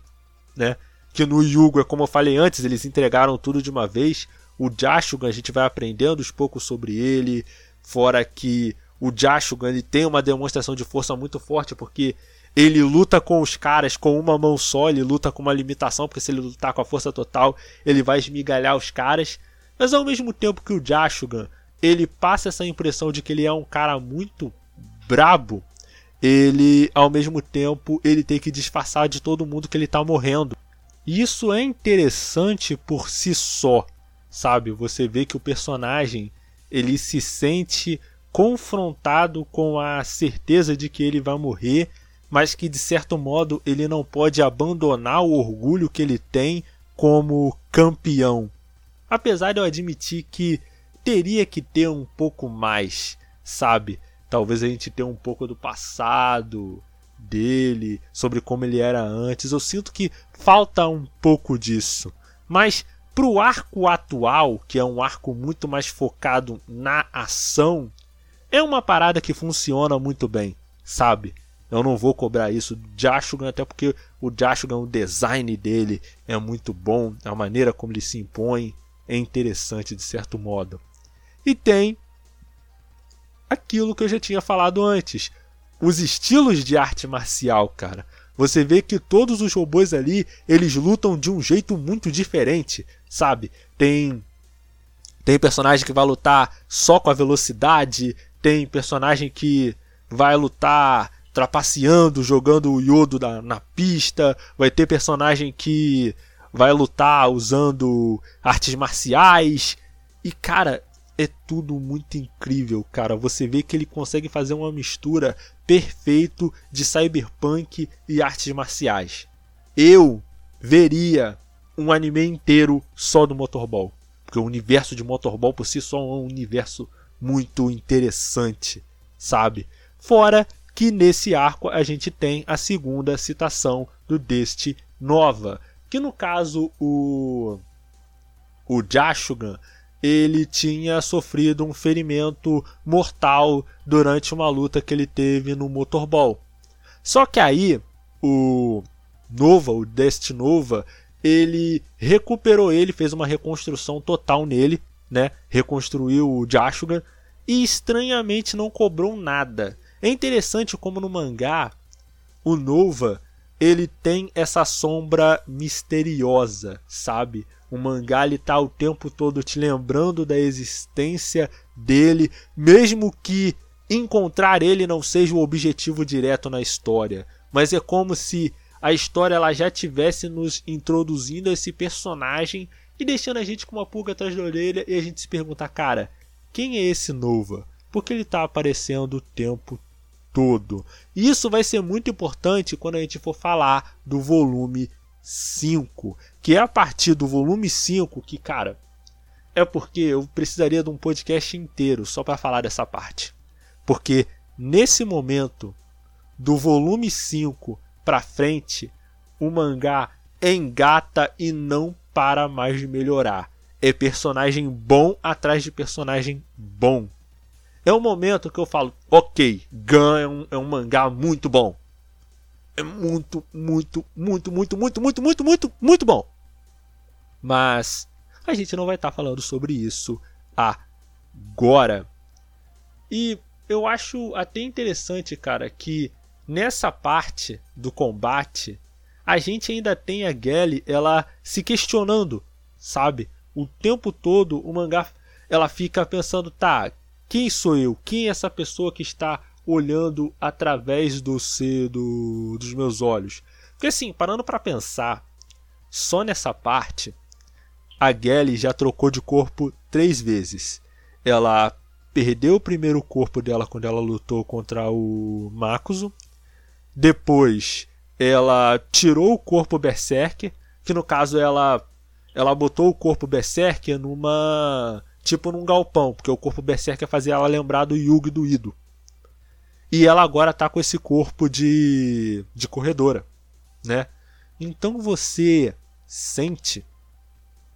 né? Que no Yugo é como eu falei antes, eles entregaram tudo de uma vez. O Jashugan a gente vai aprendendo um pouco sobre ele, fora que o Jashugan ele tem uma demonstração de força muito forte, porque ele luta com os caras com uma mão só, ele luta com uma limitação, porque se ele lutar com a força total, ele vai esmigalhar os caras. Mas ao mesmo tempo que o Jashugan, ele passa essa impressão de que ele é um cara muito brabo, ele ao mesmo tempo ele tem que disfarçar de todo mundo que ele está morrendo. E isso é interessante por si só, sabe? Você vê que o personagem ele se sente confrontado com a certeza de que ele vai morrer mas que de certo modo ele não pode abandonar o orgulho que ele tem como campeão. Apesar de eu admitir que teria que ter um pouco mais, sabe? Talvez a gente tenha um pouco do passado dele, sobre como ele era antes. Eu sinto que falta um pouco disso. Mas pro arco atual, que é um arco muito mais focado na ação, é uma parada que funciona muito bem, sabe? Eu não vou cobrar isso do Jashugan, até porque o Jashugan, o design dele é muito bom, a maneira como ele se impõe é interessante de certo modo. E tem aquilo que eu já tinha falado antes. Os estilos de arte marcial, cara. Você vê que todos os robôs ali, eles lutam de um jeito muito diferente, sabe? Tem tem personagem que vai lutar só com a velocidade, tem personagem que vai lutar trapaceando, jogando o iodo na, na pista, vai ter personagem que vai lutar usando artes marciais. E cara, é tudo muito incrível, cara. Você vê que ele consegue fazer uma mistura perfeito de cyberpunk e artes marciais. Eu veria um anime inteiro só do Motorball, porque o universo de Motorball por si só é um universo muito interessante, sabe? Fora que nesse arco a gente tem a segunda citação do Deste Nova, que no caso o o Jashugan ele tinha sofrido um ferimento mortal durante uma luta que ele teve no Motorball. Só que aí o Nova, o Destinova, ele recuperou ele, fez uma reconstrução total nele, né? Reconstruiu o Jashugan e estranhamente não cobrou nada. É interessante como no mangá o Nova ele tem essa sombra misteriosa, sabe? O mangá ele tá o tempo todo te lembrando da existência dele, mesmo que encontrar ele não seja o objetivo direto na história, mas é como se a história ela já tivesse nos introduzindo esse personagem e deixando a gente com uma pulga atrás da orelha e a gente se perguntar, cara, quem é esse Nova? Porque ele está aparecendo o tempo todo. E isso vai ser muito importante quando a gente for falar do volume 5, que é a partir do volume 5 que, cara, é porque eu precisaria de um podcast inteiro só para falar dessa parte. Porque nesse momento, do volume 5 para frente, o mangá engata e não para mais de melhorar. É personagem bom atrás de personagem bom. É um momento que eu falo, ok, Gun é um, é um mangá muito bom é muito, muito, muito, muito, muito, muito, muito, muito, muito bom. Mas a gente não vai estar tá falando sobre isso agora. E eu acho até interessante, cara, que nessa parte do combate a gente ainda tem a Gelly ela se questionando, sabe? O tempo todo o mangá ela fica pensando, tá, quem sou eu? Quem é essa pessoa que está olhando através do, do dos meus olhos. Porque assim, parando para pensar, só nessa parte, a Gelly já trocou de corpo três vezes. Ela perdeu o primeiro corpo dela quando ela lutou contra o Makuzo. Depois, ela tirou o corpo Berserker, que no caso ela ela botou o corpo Berserker numa tipo num galpão, porque o corpo Berserker fazia ela lembrar do Yugi do Ido. E ela agora está com esse corpo de, de corredora, né? Então você sente,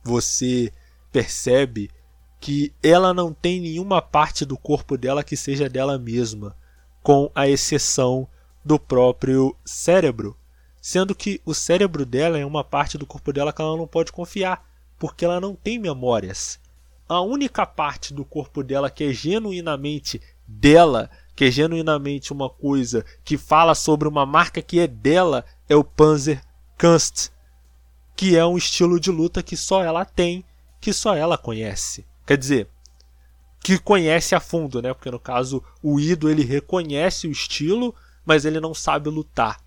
você percebe que ela não tem nenhuma parte do corpo dela que seja dela mesma, com a exceção do próprio cérebro, sendo que o cérebro dela é uma parte do corpo dela que ela não pode confiar, porque ela não tem memórias. A única parte do corpo dela que é genuinamente dela que é genuinamente uma coisa que fala sobre uma marca que é dela, é o Panzer Kunst, que é um estilo de luta que só ela tem, que só ela conhece. Quer dizer, que conhece a fundo, né? Porque no caso o Ido ele reconhece o estilo, mas ele não sabe lutar.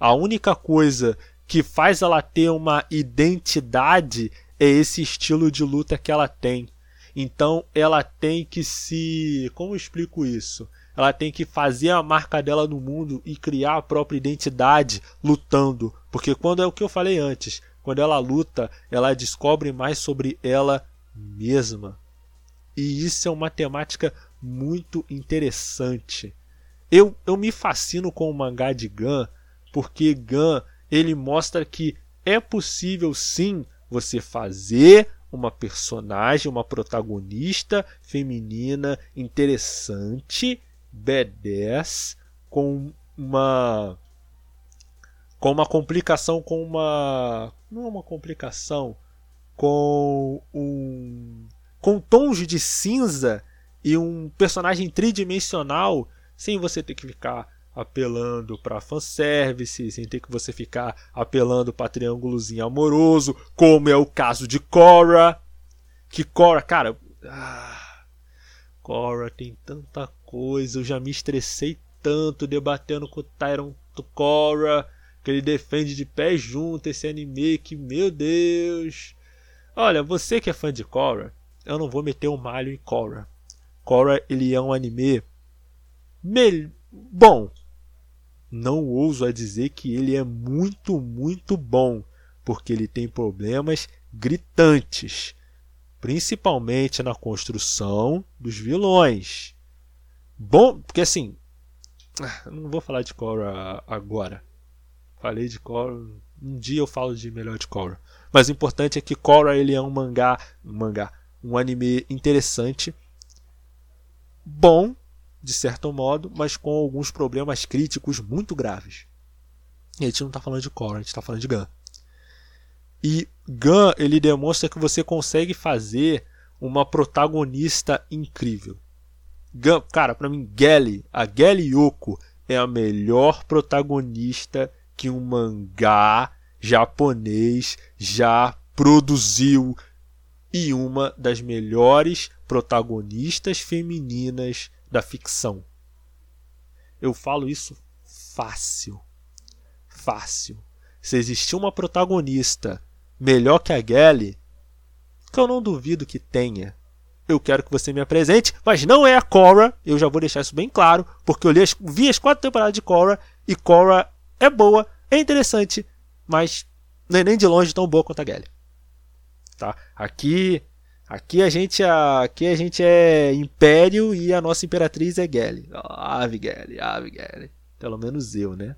A única coisa que faz ela ter uma identidade é esse estilo de luta que ela tem. Então ela tem que se. Como eu explico isso? Ela tem que fazer a marca dela no mundo e criar a própria identidade lutando. Porque quando é o que eu falei antes, quando ela luta, ela descobre mais sobre ela mesma. E isso é uma temática muito interessante. Eu, eu me fascino com o mangá de Gun, porque Gun ele mostra que é possível sim você fazer uma personagem, uma protagonista feminina interessante B10 com uma com uma complicação com uma não é uma complicação com um com tons de cinza e um personagem tridimensional sem você ter que ficar apelando para fanservice, sem ter que você ficar apelando para triângulozinho amoroso, como é o caso de Korra. Que Korra, cara, ah, Korra tem tanta coisa, eu já me estressei tanto debatendo com o Tyron Korra, que ele defende de pé junto esse anime que, meu Deus. Olha, você que é fã de Korra, eu não vou meter o um malho em Korra. Korra, ele é um anime mel bom. Não ouso a dizer que ele é muito, muito bom, porque ele tem problemas gritantes, principalmente na construção dos vilões. Bom, porque assim, ah, não vou falar de Korra agora. Falei de Korra, um dia eu falo de melhor de Korra. Mas o importante é que Korra ele é um mangá, um mangá, um anime interessante, bom de certo modo, mas com alguns problemas críticos muito graves. E a gente não está falando de Korra, a gente está falando de Gun. E Gun ele demonstra que você consegue fazer uma protagonista incrível. Cara, para mim, Gally, a Gally Yoko é a melhor protagonista que um mangá japonês já produziu e uma das melhores protagonistas femininas da ficção. Eu falo isso fácil. Fácil. Se existir uma protagonista melhor que a Gally, que eu não duvido que tenha, eu quero que você me apresente, mas não é a Korra, eu já vou deixar isso bem claro, porque eu li as, vi as quatro temporadas de Korra e Korra é boa, é interessante, mas não é nem de longe tão boa quanto a Gally. Tá? Aqui Aqui a gente aqui a gente é império e a nossa imperatriz é Gally. Ave Gally, ave Gally. Pelo menos eu, né?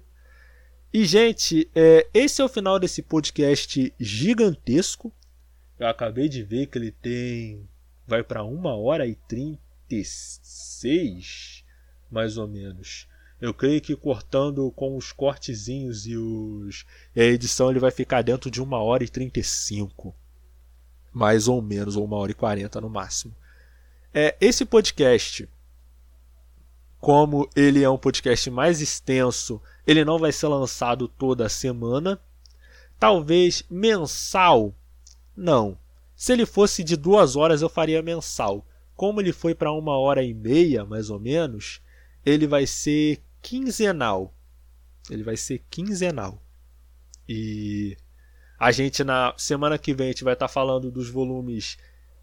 E gente, é, esse é o final desse podcast gigantesco. Eu acabei de ver que ele tem vai para uma hora e 36, mais ou menos. Eu creio que cortando com os cortezinhos e os e a edição ele vai ficar dentro de uma hora e 35 mais ou menos, ou uma hora e quarenta no máximo. É, esse podcast, como ele é um podcast mais extenso, ele não vai ser lançado toda semana. Talvez mensal, não. Se ele fosse de duas horas, eu faria mensal. Como ele foi para uma hora e meia, mais ou menos, ele vai ser quinzenal. Ele vai ser quinzenal. E a gente na semana que vem a gente vai estar tá falando dos volumes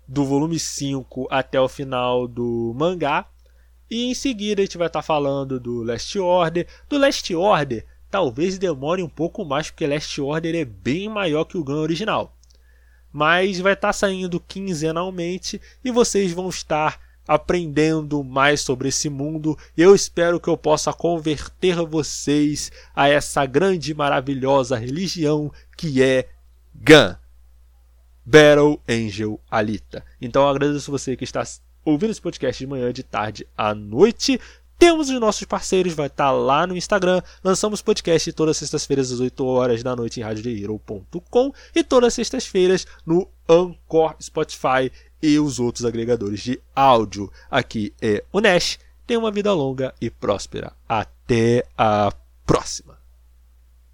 do volume 5 até o final do mangá. E em seguida a gente vai estar tá falando do Last Order. Do Last Order talvez demore um pouco mais, porque Last Order é bem maior que o Gun original. Mas vai estar tá saindo quinzenalmente e vocês vão estar aprendendo mais sobre esse mundo. Eu espero que eu possa converter vocês a essa grande e maravilhosa religião que é Gun. Battle Angel Alita. Então eu agradeço você que está ouvindo esse podcast de manhã, de tarde à noite. Temos os nossos parceiros, vai estar lá no Instagram. Lançamos podcast todas as sextas-feiras às 8 horas da noite em radiodehero.com e todas as sextas-feiras no Anchor, Spotify e os outros agregadores de áudio. Aqui é o Nash. Tenha uma vida longa e próspera. Até a próxima.